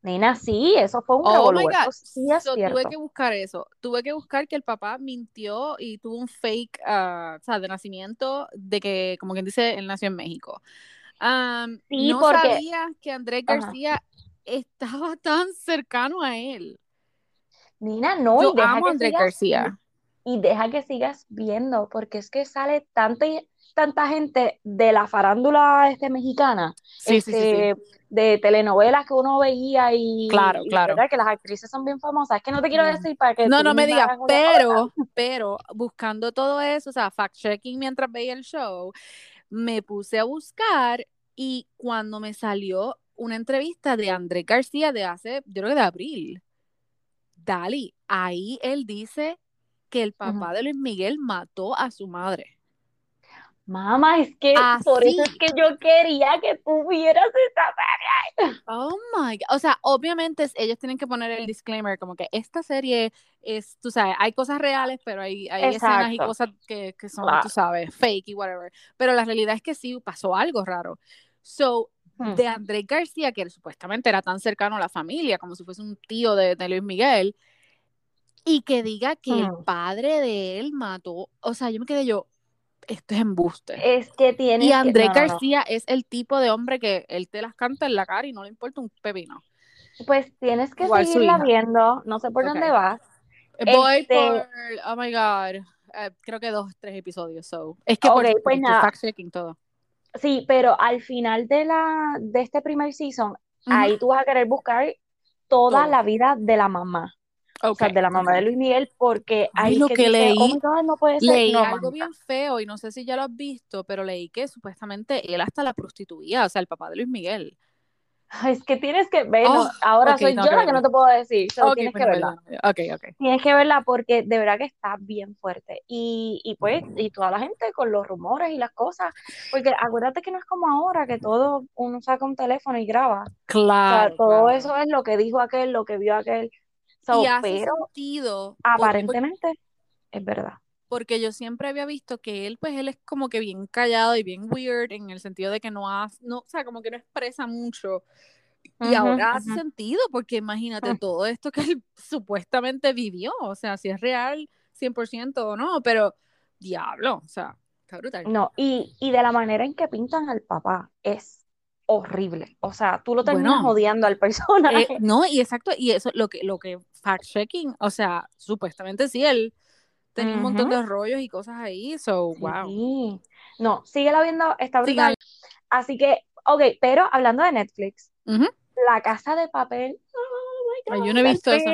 Nina, sí, eso fue un oh my God. Sí tuve que buscar eso. Tuve que buscar que el papá mintió y tuvo un fake, uh, o sea, de nacimiento, de que, como quien dice, él nació en México. Um, sí, no sabía que Andrés García estaba tan cercano a él. Nina, no, Yo y deja amo que Andrés García. Y deja que sigas viendo, porque es que sale tanto tanta gente de la farándula este, mexicana, este, de telenovelas que uno veía y, claro, claro. que las actrices son bien famosas. Es que no te quiero decir para que... No, no me digas, pero, pero buscando todo eso, o sea, fact-checking mientras veía el show, me puse a buscar y cuando me salió una entrevista de Andrés García de hace, yo creo que de abril, Dali, ahí él dice que el papá de Luis Miguel mató a su madre. Mamá, es que por eso es que yo quería que tú vieras esta serie. Oh my God. O sea, obviamente ellos tienen que poner el disclaimer como que esta serie es, tú sabes, hay cosas reales, pero hay, hay escenas y cosas que, que son, tú sabes, fake y whatever. Pero la realidad es que sí pasó algo raro. So, hmm. de Andrés García, que supuestamente era tan cercano a la familia, como si fuese un tío de, de Luis Miguel, y que diga que el hmm. padre de él mató, o sea, yo me quedé yo, esto es embuste. Es que tiene. Y Andrés García es el tipo de hombre que él te las canta en la cara y no le importa un pepino. Pues tienes que seguirla viendo, no sé por dónde vas. Voy este por, oh my god, eh, creo que dos, tres episodios. So. Es que okay, por, pues fact checking todo. Sí, pero al final de la de este primer season, ahí tú vas a querer buscar toda la vida de la mamá. O sea, de la mamá de Luis Miguel, porque hay lo que, leí, oh no puede ser. leí algo bien feo y no sé si ya lo has visto, pero leí que supuestamente él hasta la prostituía, o sea, el papá de Luis Miguel. es que tienes que verlo. Oh, ahora soy yo la que no te puedo decir. tienes que verla. Okay. Tienes que verla porque de verdad que está bien fuerte. Y, y pues, y toda la gente con los rumores y las cosas. Porque acuérdate que no es como ahora que todo uno saca un teléfono y graba. Claro. O sea, todo eso es lo que dijo aquel, lo que vio aquel y hace sentido. Aparentemente es verdad. Porque yo siempre había visto que él, pues él es como que bien callado y bien weird en el sentido de que no hace, no, o sea, como que no expresa mucho. Y ahora hace sentido, porque imagínate mm. todo esto que él supuestamente vivió, o sea, si es real 100% o no, pero diablo, o sea, está brutal. No, y, y de la manera en que pintan al papá es horrible. O sea, tú lo terminas odiando al personaje. Eh, no, y exacto, y eso lo que, lo que fact-checking, o sea, supuestamente sí, él tenía un montón de rollos y cosas ahí, so, wow. No, síguela viendo, está brutal. Así que, ok, pero hablando de Netflix, La Casa de Papel. Oh yo no he visto eso,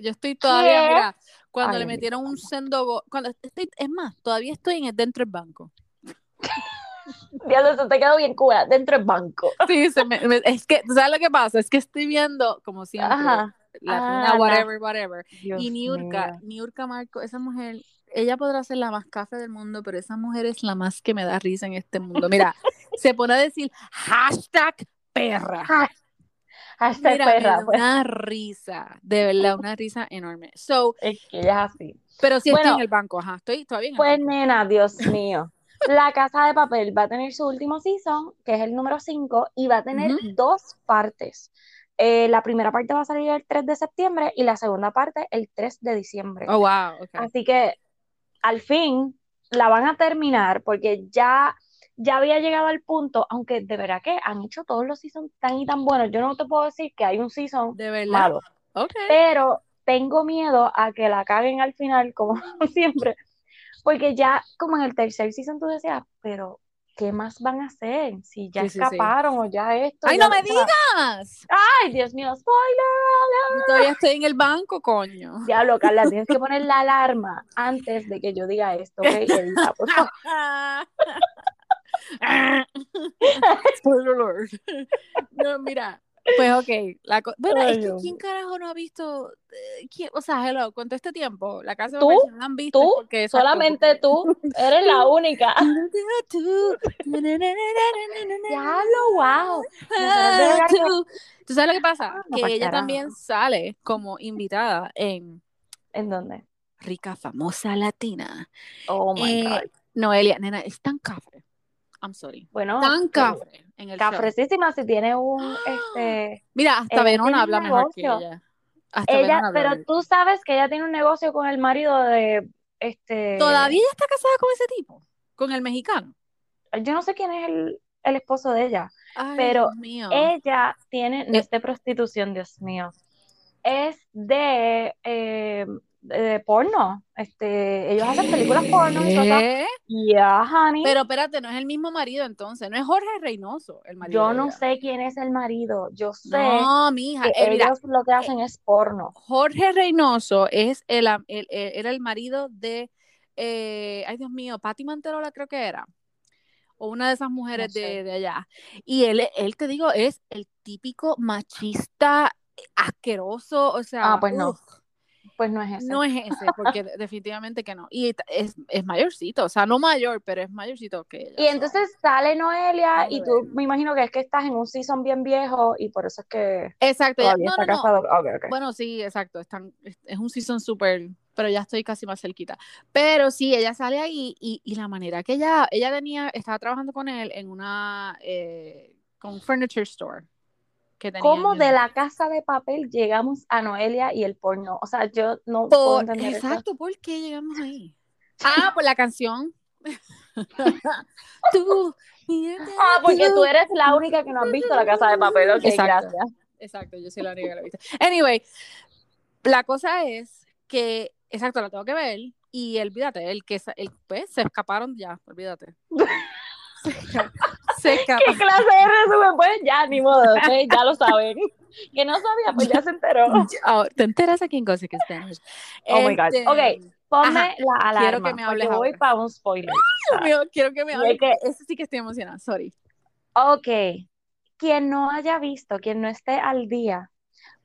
yo estoy todavía, mira, cuando le metieron un sendo, cuando estoy, es más, todavía estoy en, dentro del banco. Ya se te quedó bien cura, dentro del banco. Sí, es que, ¿sabes lo que pasa? Es que estoy viendo, como siempre, la ah, whatever, whatever. y Niurka, Niurka Marco, esa mujer, ella podrá ser la más café del mundo, pero esa mujer es la más que me da risa en este mundo. Mira, se pone a decir hashtag perra. Hashtag perra. Pues. Una risa, de verdad, una risa enorme. So, es que ella es así. Pero sí estoy en el banco, ajá, estoy todavía en el Pues nena, Dios mío. La Casa de Papel va a tener su último season, que es el número 5, y va a tener dos partes. Eh, la primera parte va a salir el 3 de septiembre y la segunda parte el 3 de diciembre. Oh, wow. Así que al fin la van a terminar porque ya, ya había llegado al punto, aunque de verdad que han hecho todos los seasons tan y tan buenos. Yo no te puedo decir que hay un season de verdad? malo. Pero tengo miedo a que la caguen al final, como siempre, porque ya como en el tercer season tú decías, pero ¿qué más van a hacer? Si ya escaparon o ya esto. ¡Ay, no me digas! ¡Ay, Dios mío, spoiler! todavía estoy en el banco, coño. Diablo, Carla, tienes que poner la alarma antes de que yo diga esto, ¿ok? Edita, por favor. Spoiler No, mira, pues ok, la bueno, es que ¿quién carajo no ha visto? Eh, o sea, hello, con todo este tiempo, la casa de ¿Tú? no han visto. ¿Tú? Porque, solamente tú, eres la única. ya lo wow. ¿Tú sabes lo que pasa? Ah, que ella también sale como invitada en... ¿En dónde? Rica, famosa latina. Oh, my eh, God. Noelia, nena, es tan cafre. I'm sorry. Bueno, tan cafre en el cafrecísima si tiene un este Mira, hasta Venona habla mejor que ella. Hasta ella pero tú sabes que ella tiene un negocio con el marido de este Todavía está casada con ese tipo, con el mexicano. Yo no sé quién es el, el esposo de ella, pero ella tiene, no es de prostitución, Dios mío, es de eh, de porno. Este, ellos hacen películas porno cosas. Yeah, honey. Pero espérate, no es el mismo marido entonces, no es Jorge Reynoso el marido. Yo no sé quién es el marido, yo sé. No, mija, que eh, ellos lo que hacen es porno. Jorge Reynoso es el, era el marido de, eh, ay Dios mío, Patti Manterola creo que era. o una de esas mujeres de, de, allá. Y él, él, te digo, es el típico machista asqueroso, o sea, ah, pues no. Pues no es ese. No es ese, porque definitivamente que no. Y es, es, mayorcito, o sea, no mayor, pero es mayorcito que ella. Y entonces sale Noelia y tú me imagino que es que estás en un season bien viejo y por eso es que exacto, no, está casado. Bueno, sí, exacto, están, es un season súper, pero ya estoy casi más cerquita. Pero sí, ella sale ahí y, y la manera que ella, ella tenía, estaba trabajando con él en una, eh, con un furniture store ¿Cómo de la casa de papel llegamos a Noelia y el porno? O sea, yo no puedo entender Exacto, ¿por qué llegamos ahí? Ah, por la canción. tú, ah, porque tú eres la única que no has visto la casa de papel. Ok, Exacto. gracias. Exacto, yo soy la única que la he visto. Anyway, la cosa es que, exacto, la tengo que ver y olvídate, el que el, pues, se escaparon ya, olvídate. ¿Qué clase de resumen? Pues ya, ni modo, ya lo saben. Que no sabía, pues ya se enteró. Oh, te enteras aquí en Gossip Spanish. Oh my God. Este, ok, ponme la alarma. Quiero que me hables. Voy para un spoiler. quiero que me hables. Que... Ese sí que estoy emocionada, sorry. Ok. Quien no haya visto, quien no esté al día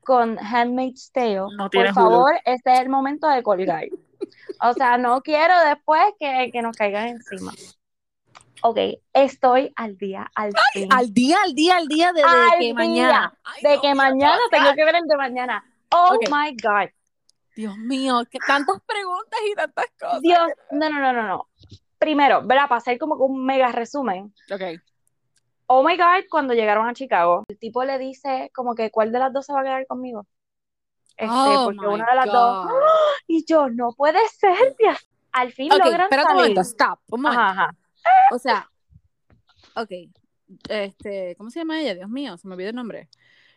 con Handmaid's Tale, por favor, este es el momento de colgar. O sea, no quiero después que, que nos caigan encima ok, estoy al día, al fin. Al día, al día, al día, de, que mañana. de que mañana tengo que ver el de mañana. Oh my God. Dios mío, que tantas preguntas y tantas cosas. Dios, no, no, no, no, no. Primero, ¿verdad? Para hacer como un mega resumen. Ok. Oh my God, cuando llegaron a Chicago, el tipo le dice como que cuál de las dos se va a quedar conmigo. Este, oh porque una de las dos. Y yo, no puede ser, Dios. Al fin okay, logran espérate un momento, stop. Un Ajá, ajá. O sea, ok, este, ¿cómo se llama ella? Dios mío, se me olvidó el nombre.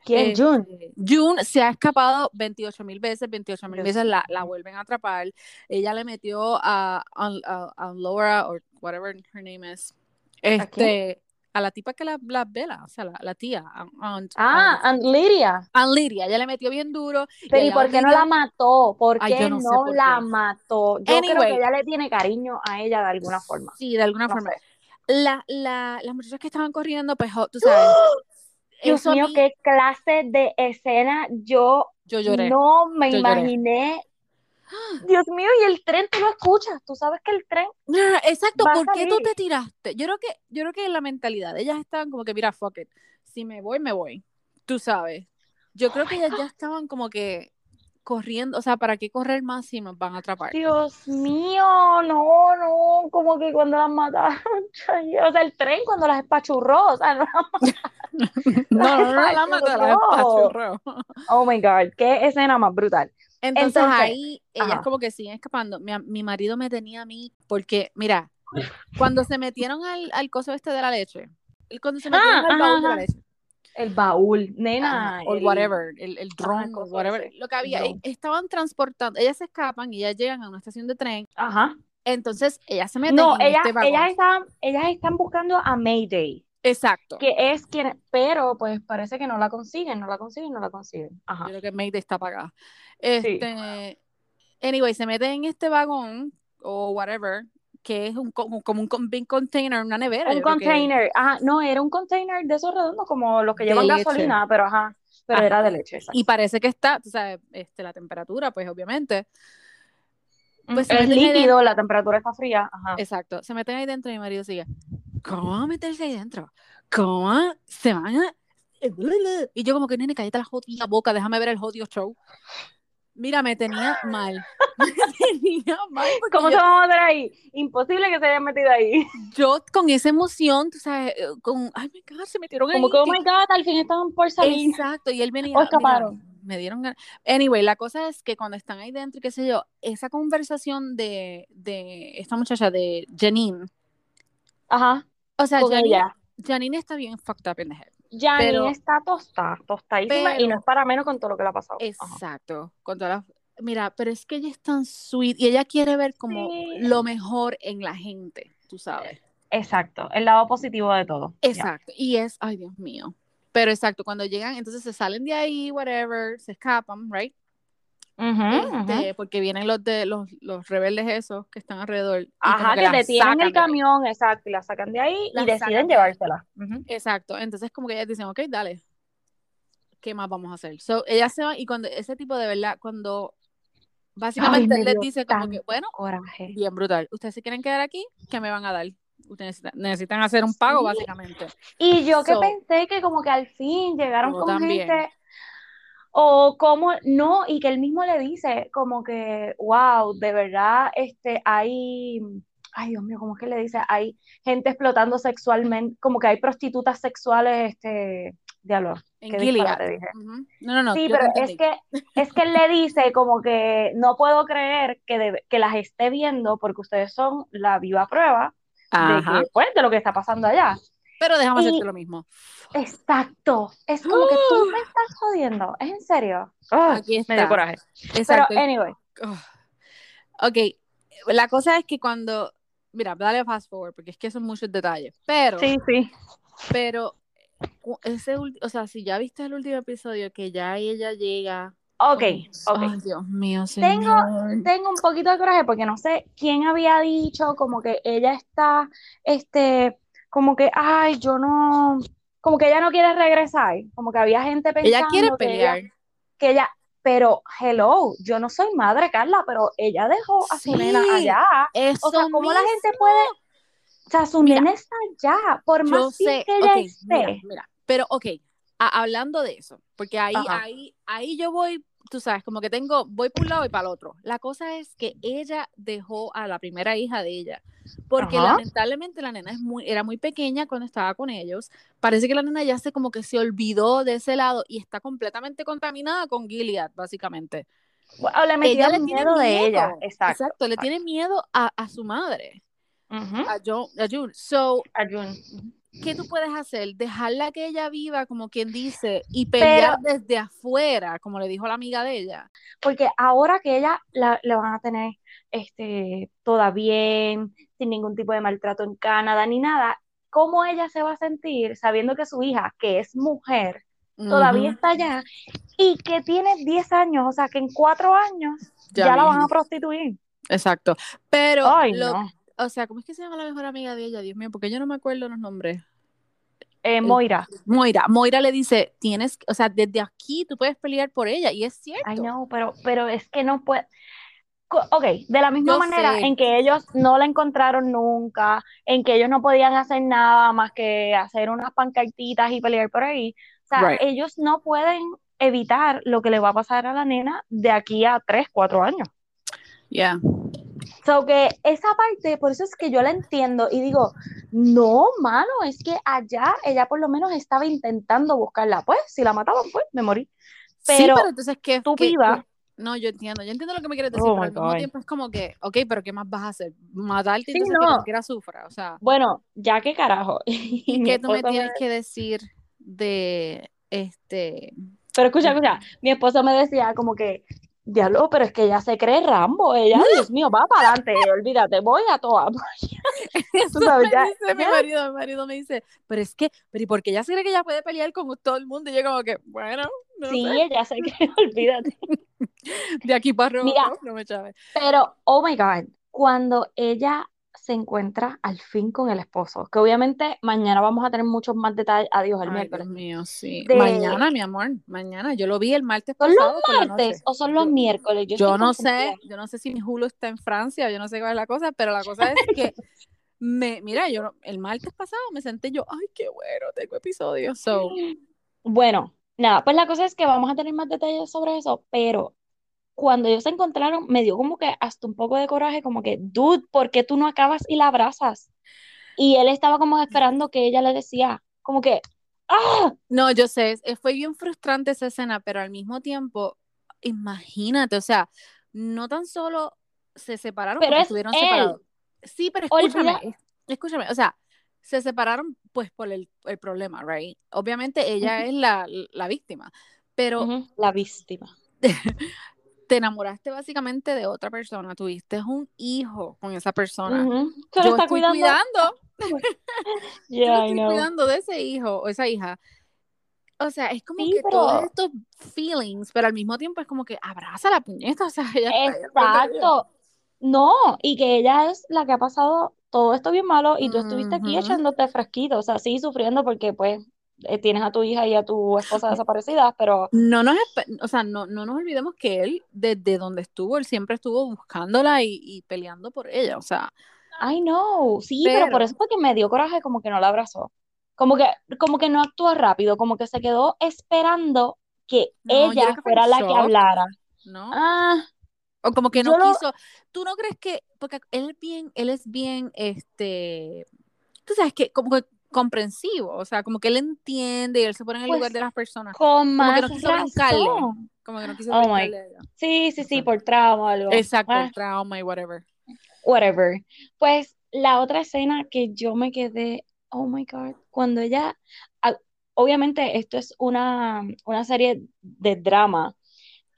¿Quién? Este, June. June se ha escapado 28 mil veces, 28 mil veces la, la, vuelven a atrapar. Ella le metió a, a, Laura, o whatever her name is, este, ¿A, la tipa que la, la vela, o sea, la, la tía. ah, Aunt Lydia. Aunt Lydia, ella le metió bien duro. Pero ¿y, por qué no la mató? ¿Por qué no, la mató? Yo creo que ella le tiene cariño a ella de alguna forma. Sí, de alguna forma. La, la, las muchachas que estaban corriendo, pues, tú sabes. Dios mío, qué clase de escena. Yo, yo lloré. no me imaginé. Dios mío, y el tren tú lo escuchas, tú sabes que el tren. Exacto, ¿por qué tú te tiraste? Yo creo que, yo creo que la mentalidad, ellas estaban como que, mira, fuck it, si me voy, me voy. Tú sabes. Yo creo que ellas ya estaban como que corriendo, o sea, ¿para qué correr más si nos van a atrapar? Dios mío, no, no, como que cuando las mataron, o sea, el tren cuando las espachurró, o sea, no las no, no, no, las espachurró. Oh my God, qué escena más brutal. Entonces, ahí ellas como que siguen escapando. Mi, mi, marido me tenía a mí, porque, mira, cuando se metieron al, al coso este de la leche, cuando se metieron ah, al baúl de la leche, el baúl, nena. o whatever, el, el drone, o whatever. Lo que había, e, estaban transportando, ellas se escapan y ellas llegan a una estación de tren. Ajá. Entonces, ellas se meten no, en ellas, este ellas están, ellas están buscando a Mayday. Exacto. Que es quien, pero pues parece que no la consiguen, no la consiguen, no la consiguen. Ajá. Yo creo que Mayday está apagada. Este, Anyway, se meten en este vagón o whatever, que es un, como un big container, una nevera. Un container, ajá, no, era un container de esos redondos como los que llevan gasolina, pero ajá, pero era de leche. Y parece que está, tú sabes, este, la temperatura, pues obviamente. Pues es líquido, la temperatura está fría. Ajá. Exacto, se meten ahí dentro y mi marido sigue, ¿cómo van a meterse ahí dentro? ¿Cómo se van a...? Y yo como que, nene, cállate la jodida boca, déjame ver el jodido show. Mira, me tenía mal. Me tenía mal. ¿Cómo se va a meter ahí? Imposible que se hayan metido ahí. Yo con esa emoción, tú sabes, eh, con, ay, my God, se metieron Como ahí. Como que, oh my God, al fin estaban por salir. Exacto, y él venía. O escaparon. me dieron Anyway, la cosa es que cuando están ahí dentro, qué sé yo, esa conversación de, de esta muchacha, de Janine. Ajá. O sea, Janine, Janine está bien fucked up in the head. Janine está tostada, tostadísima y no es para menos con todo lo que le ha pasado. Exacto, con todas Mira, pero es que ella es tan sweet y ella quiere ver como lo mejor en la gente, tú sabes. Exacto, el lado positivo de todo. Exacto, y es, ay Dios mío. Pero exacto, cuando llegan, entonces se salen de ahí, whatever, se escapan, right? Este, porque vienen los de los, los, rebeldes esos que están alrededor. Ajá, que, detienen el camión, exacto, y la sacan de ahí y deciden llevársela. Exacto, entonces como que ellas dicen, ok, dale, ¿qué más vamos a hacer? So, ellas se van y cuando ese tipo de verdad, cuando básicamente les dice como que, bueno, coraje. bien brutal, ustedes se quieren quedar aquí, ¿qué me van a dar? Ustedes necesitan, hacer un pago, básicamente. Y yo que pensé que como que al fin llegaron con gente o como no, y que él mismo le dice como que, wow, de verdad, este, hay, ay Dios mío, ¿cómo es que le dice? Hay gente explotando sexualmente, como que hay prostitutas sexuales, este, diablo. En Gilead. No, no, no. Sí, pero es que, es que él le dice como que no puedo creer que, que las esté viendo porque ustedes son la viva prueba de, que, pues, de lo que está pasando allá. Pero déjame hacerte lo mismo. Exacto. Es como que tú me estás jodiendo. ¿Es en serio? Aquí está. Me dio coraje. Exacto. Pero, anyway. Ok. La cosa es que cuando. Mira, dale fast forward, porque es que son muchos detalles. Pero. Sí, sí. Pero. Ese, o sea, si ya viste el último episodio, que ya ella llega Ok, ok. Dios mío, señor. Tengo, tengo un poquito de coraje porque no sé quién había dicho como que ella está, este, como que, ay, yo no, como que ella no quiere regresar, como que había gente pensando ella quiere pelear. Que ella, pero hello, yo no soy madre, Carla, pero ella dejó a su nena allá. o sea, ¿cómo la gente puede, o sea, su nena está allá, por más que ella esté. Mira, pero ok, hablando de eso, porque ahí, ahí, ahí yo voy tú sabes, como que tengo, voy por un lado y para el otro. La cosa es que ella dejó a la primera hija de ella, porque lamentablemente la nena es muy, era muy pequeña cuando estaba con ellos. Parece que la nena ya se como que se olvidó de ese lado y está completamente contaminada con Gilead, básicamente. O le ella le miedo, miedo de ella, exacto. le tiene miedo a, a su madre, a, June. a June. So, a June. ¿Qué tú puedes hacer? Dejarla que ella viva, como quien dice, y pelear desde afuera, como le dijo la amiga de ella. Porque ahora que ella la, le van a tener este, toda bien, sin ningún tipo de maltrato en Canadá ni nada, ¿cómo ella se va a sentir sabiendo que su hija, que es mujer, todavía está allá y que tiene 10 años, o sea, que en 4 años ya, la van a prostituir? Exacto. Pero lo, o sea, ¿cómo es que se llama la mejor amiga de ella? Dios mío, porque yo no me acuerdo los nombres. Eh, Moira. Moira. Moira le dice, tienes, o sea, desde aquí tú puedes pelear por ella, y es cierto. Ay, no, pero, pero es que no puede. Ok, de la misma manera en que ellos no la encontraron nunca, en que ellos no podían hacer nada más que hacer unas pancartitas y pelear por ahí. O sea, ellos no pueden evitar lo que le va a pasar a la nena de aquí a tres, cuatro años. Ya. So que esa parte, por eso es que yo la entiendo y digo, no, mano, es que allá ella por lo menos estaba intentando buscarla. Pues, si la mataban, pues, me morí. Pero, sí, pero entonces, ¿qué? Tú viva. No, yo entiendo, yo entiendo lo que me quieres decir, oh pero al mismo tiempo es como que, ok, pero ¿qué más vas a hacer? Matarte y entonces que quiera sufra, o sea. Bueno, ya qué carajo. ¿Y qué tú me tienes que decir de este? Pero escucha, escucha, mi esposo me decía como que Diablo, pero es que ella se cree Rambo, ella, Dios mío, va para adelante, olvídate, voy a toda. Eso sabes, ya, dice mi marido, mi marido me dice, pero es que, pero ¿y por qué ella se cree que ella puede pelear con todo el mundo? Y yo como que, bueno, no Sí, ella se cree, olvídate. De aquí para arriba, no me chaves. Pero, oh my God, cuando ella se encuentra al fin con el esposo. Que obviamente mañana vamos a tener muchos más detalles. Adiós, el miércoles. Dios mío, sí. Mañana, mi amor, mañana. Yo lo vi el martes ¿Son los martes o son los miércoles? Yo, no sé, yo no sé si mi Hulu está en Francia, yo no sé cuál es la cosa, pero la cosa es que me, mira, yo el martes pasado me senté yo, ay, qué bueno, tengo episodios. So. Bueno, nada, pues la cosa es que vamos a tener más detalles sobre eso, pero cuando ellos se encontraron, me dio como que hasta un poco de coraje, como que, dude, ¿por qué tú no acabas y la abrazas? Y él estaba como esperando que ella le decía, como que, ¡ah! No, yo sé, fue bien frustrante esa escena, pero al mismo tiempo, imagínate, o sea, no tan solo se separaron, pero estuvieron separados. Sí, pero escúchame, escúchame, o sea, se separaron pues por el, el problema, right? Obviamente ella es la, la víctima, pero... La víctima. te enamoraste básicamente de otra persona, tuviste un hijo con esa persona. Yo estoy cuidando. Yo estoy cuidando de ese hijo o esa hija. O sea, es como que todos estos feelings, pero al mismo tiempo es como que abraza la puñeta, o sea, ella Exacto. No, y que ella es la que ha pasado todo esto bien malo y tú estuviste aquí echándote fresquito, o sea, sí sufriendo porque pues eh, tienes a tu hija y a tu esposa desaparecidas, pero... No nos, o sea, no, no nos olvidemos que él, desde donde estuvo, él siempre estuvo buscándola y, peleando por ella, o sea... I know, sí, pero, por eso fue que me dio coraje como que no la abrazó. Como que, como que no actuó rápido, como que se quedó esperando que ella fuera la que hablara. ¿No? Ah, o como que no quiso. ¿Tú no crees que, porque él bien, él es bien, este, tú sabes que como que comprensivo, o sea, como que él entiende y él se pone en el lugar pues, de las personas. Con como que no quiso brincarle. Como que no quiso oh Sí, sí, sí, por trauma o algo. Exacto, ah. trauma y whatever. Whatever. Pues la otra escena que yo me quedé, oh my God, cuando ella, ah, obviamente esto es una, una serie de drama,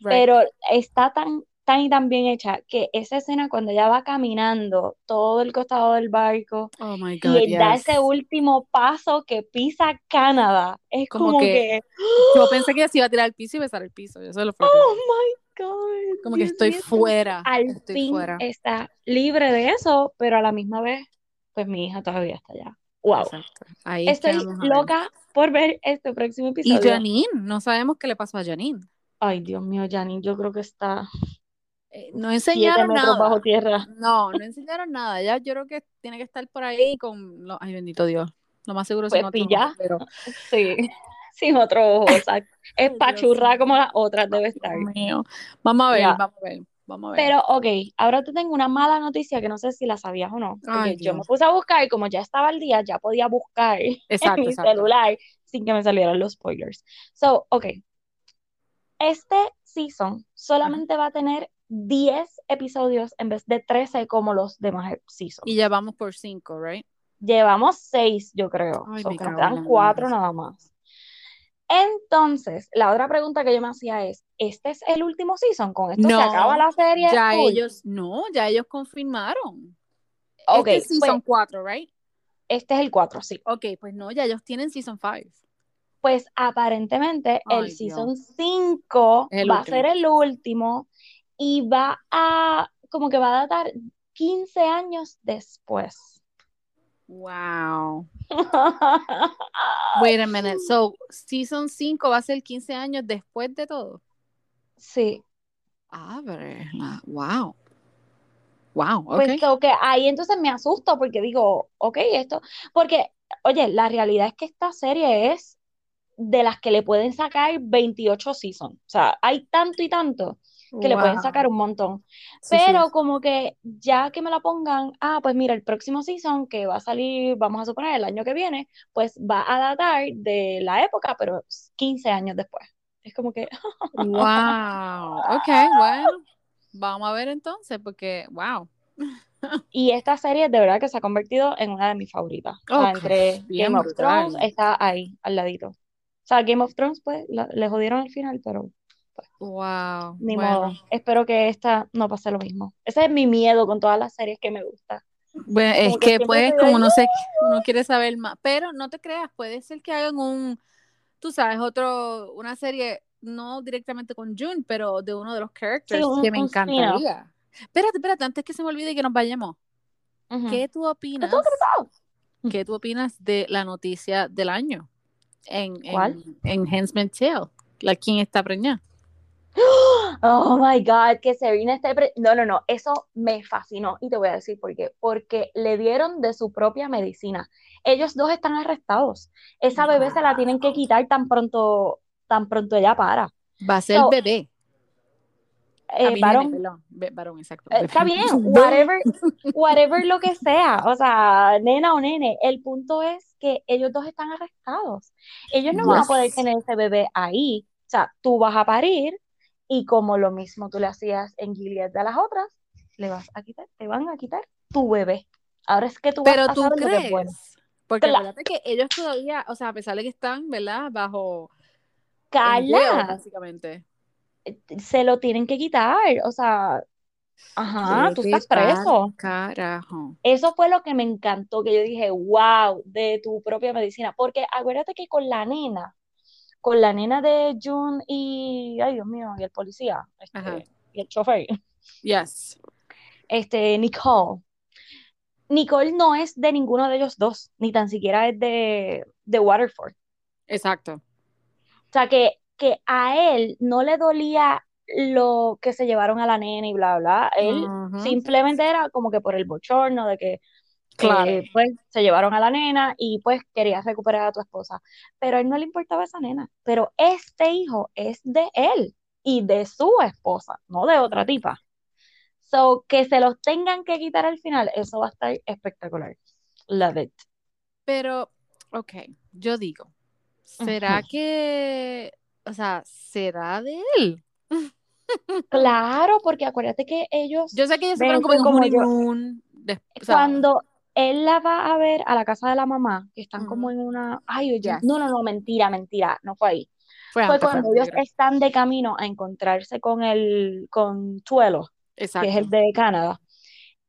pero está tan tan y tan bien hecha que esa escena cuando ella va caminando todo el costado del barco oh my God, y da ese último paso que pisa Canadá, es como, que, yo pensé que se iba a tirar al piso y besar el piso, eso lo Oh my God. Como que estoy fuera. Al fin está libre de eso, pero a la misma vez, pues mi hija todavía está allá. Wow. Ahí estoy loca por ver este próximo episodio. Y Janine, no sabemos qué le pasó a Janine. Ay, Dios mío, Janine, yo creo que está eh, no enseñaron nada. bajo tierra. No, no enseñaron nada. Ya yo creo que tiene que estar por ahí con los... Ay, bendito Dios. Lo más seguro es pues otro pero sí, sin otro ojo. es pachurra como las otras debe estar. mío. Vamos a ver, vamos a ver. Vamos a ver. Pero, ok, ahora te tengo una mala noticia que no sé si la sabías o no. Yo me puse a buscar y como ya estaba al día, ya podía buscar en mi celular sin que me salieran los spoilers. So, ok. Este season solamente va a tener 10 episodios en vez de 13 como los demás seasons. Y ya vamos por 5, ¿right? Llevamos 6, yo creo. Ay, quedan 4 nada más. Entonces, la otra pregunta que yo me hacía es, ¿este es el último season? ¿Con esto se acaba la serie? Ya ellos, no, ya ellos confirmaron. Ok. Este es season 4, pues, ¿right? Este es el 4, sí. Ok, pues no, ya ellos tienen season 5. Pues aparentemente el season 5 va a ser el último y va a, como que va a datar 15 años después. Wow. Wait a minute. So, season 5 va a ser 15 años después de todo. Sí. Abre. Wow. Wow, Pues que ahí entonces me asusto porque digo, ok, esto, porque, oye, la realidad es que esta serie es de las que le pueden sacar 28 seasons. O sea, hay tanto y tanto que le pueden sacar un montón. Pero como que ya que me la pongan, ah, pues mira, el próximo season que va a salir, vamos a suponer, el año que viene, pues va a datar de la época, pero 15 años después. Es como que... wow, ok, bueno, vamos a ver entonces, porque, wow. Y esta serie de verdad que se ha convertido en una de mis favoritas. entre Game of Thrones está ahí, al ladito. O sea, Game of Thrones, pues, le jodieron al final, pero Wow. Ni modo. Espero que esta no pase lo mismo. Ese es mi miedo con todas las series que me gustan. Bueno, es que, pues, como no sé, uno quiere saber más. Pero no te creas, puede ser que hagan un, tú sabes, otro, una serie, no directamente con June, pero de uno de los characters que me encantaría. Espérate, espérate, antes que se me olvide que nos vayamos. ¿Qué tú opinas? ¿Qué tú opinas de la noticia del año? En, ¿Cuál? En, en Tale. La quien está preñada. Oh my God, que Serena esté. No, no, no, eso me fascinó y te voy a decir por qué. Porque le dieron de su propia medicina. Ellos dos están arrestados. Esa bebé se la tienen que quitar tan pronto, tan pronto ella para. Va a ser bebé. Eh, varón, exacto. Eh, está bien, whatever, whatever lo que sea, o sea, nena o nene, el punto es que ellos dos están arrestados. Ellos no van a poder tener ese bebé ahí. O sea, tú vas a parir, y como lo mismo tú le hacías en Gilead de las otras, le vas a quitar, te van a quitar tu bebé. Ahora es que tú Pero vas a tú crees, Porque fíjate que ellos todavía, o sea, a pesar de que están, ¿verdad? Bajo Carla, básicamente. Se lo tienen que quitar, o sea, ajá, tú estás preso. Carajo. Eso fue lo que me encantó, que yo dije, wow, de tu propia medicina, porque acuérdate que con la nena, con la nena de June y, ay Dios mío, y el policía, este, y el chofer. Yes. Este, Nicole. Nicole no es de ninguno de ellos dos, ni tan siquiera es de, de Waterford. Exacto. O sea, que, que a él no le dolía lo que se llevaron a la nena y bla, bla. Él simplemente era como que por el bochorno de que claro. Eh, pues se llevaron a la nena y pues quería recuperar a tu esposa. Pero a él no le importaba esa nena. Pero este hijo es de él y de su esposa, no de otra tipa. So, que se los tengan que quitar al final, eso va a estar espectacular. Love it. Pero, ok, yo digo, ¿será que, o sea, será de él? Claro, porque acuérdate que ellos. Yo sé que ellos se fueron como en un Cuando él la va a ver a la casa de la mamá, que están como en una. Ay, oye, no, no, no, mentira, mentira, no fue ahí. Fue, cuando ellos están de camino a encontrarse con el con Tuelo, que es el de Canadá.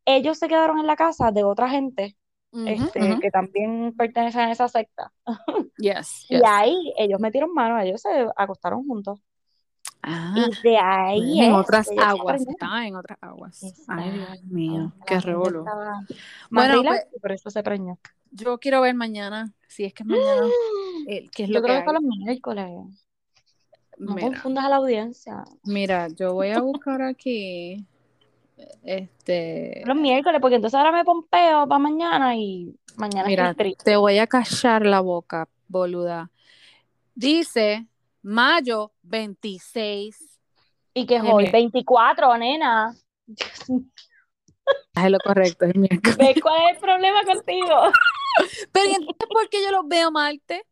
Ellos se quedaron en la casa de otra gente este, que también pertenecen a esa secta. Yes, Y ahí ellos metieron mano, ellos se acostaron juntos. Ah, y de ahí en otras aguas, estaba en otras aguas. Ay, Dios mío, qué revolú. Bueno, pues, por eso se preñó. Yo quiero ver mañana, si es que es mañana, eh, qué es lo yo creo que, los miércoles. No confundas a la audiencia. Mira, yo voy a buscar aquí este los miércoles, porque entonces ahora me pompeo para mañana y mañana Mira, te voy a callar la boca, boluda. Dice mayo 26. ¿Y que es hoy? 24, nena. Es lo correcto, es miércoles. ¿Ves cuál es el problema contigo? Pero entonces por qué yo los veo Marte?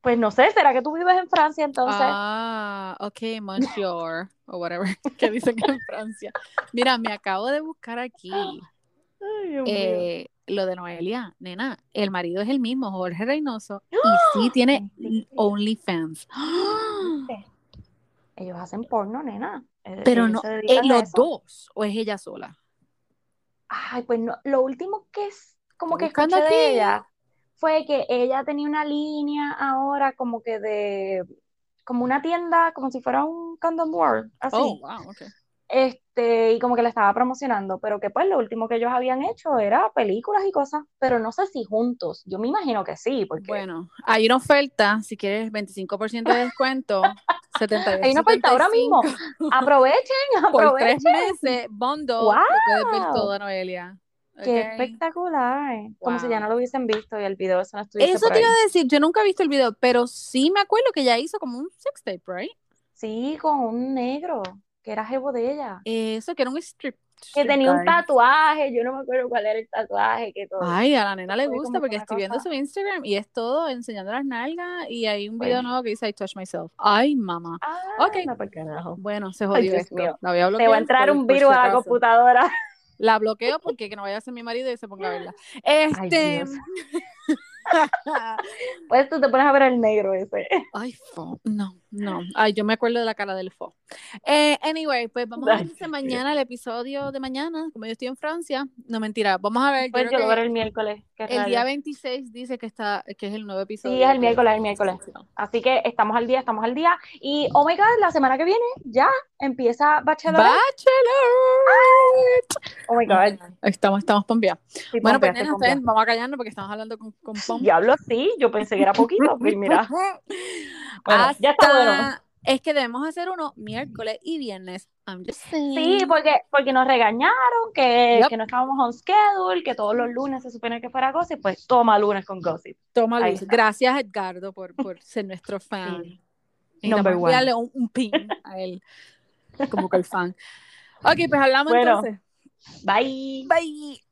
Pues no sé, ¿será que tú vives en Francia entonces? Ah, ok, monsieur, o whatever, que dicen en Francia. Mira, me acabo de buscar aquí eh, lo de Noelia, nena, el marido es el mismo, Jorge Reynoso, y sí tiene OnlyFans. Ellos hacen porno, nena. Eh, Pero no, eh, los dos, o es ella sola. Ay, pues no, lo último que es como que escuché de ella fue que ella tenía una línea ahora como que de, como una tienda, como si fuera un condom world, así. Oh, wow, okay. Este, y como que la estaba promocionando, pero que pues lo último que ellos habían hecho era películas y cosas, pero no sé si juntos, yo me imagino que sí, porque... Bueno, hay una oferta, si quieres 25% de descuento, 78, Hay una oferta ahora mismo, aprovechen, aprovechen. Por tres meses, Bondo, wow. puedes ver toda Noelia. Qué espectacular. Como si ya no lo hubiesen visto y el video eso no estuviese Eso te iba a decir, yo nunca he visto el video, pero sí me acuerdo que ya hizo como un sex tape, right? Sí, con un negro que era jevo de ella. Eso, que era un strip. Que tenía un tatuaje, yo no me acuerdo cuál era el tatuaje, que todo. Ay, a la nena le gusta porque estoy viendo su Instagram y es todo enseñando las nalgas y hay un video nuevo que dice I touch myself. Ay, mamá. Ah, ok. bueno, se jodió esto. La voy a Te va a entrar un virus a la computadora. La bloqueo porque que no vaya a ser mi marido y se ponga a verla. Este. pues tú te pones a ver el negro ese. Ay, fo. No, no. Ay, yo me acuerdo de la cara del fo. Eh, anyway, pues vamos a ver mañana el episodio de mañana. Como yo estoy en Francia, no mentira, vamos a ver. Pues yo, lo veré el miércoles. El día 26 dice que está, que es el nuevo episodio. Sí, es el miércoles, el miércoles. Así que estamos al día, estamos al día. Y oh my god, la semana que viene ya empieza Bachelor. Bachelor. Oh my god. Estamos, estamos pompeados. bueno, pues vamos a callarnos porque estamos hablando con, con Diablo, sí, yo pensé que era poquito, mira. ya está bueno. Es que debemos hacer uno miércoles y viernes. Sí, porque, porque nos regañaron que, que, no estábamos on schedule, que todos los lunes se supone que fuera Gossip, pues toma lunes con Gossip. Toma lunes. Gracias, Edgardo, por, por ser nuestro fan. Y Number one. darle un, un, pin a él, como que el fan. Ok, pues hablamos entonces. Bye. Bye.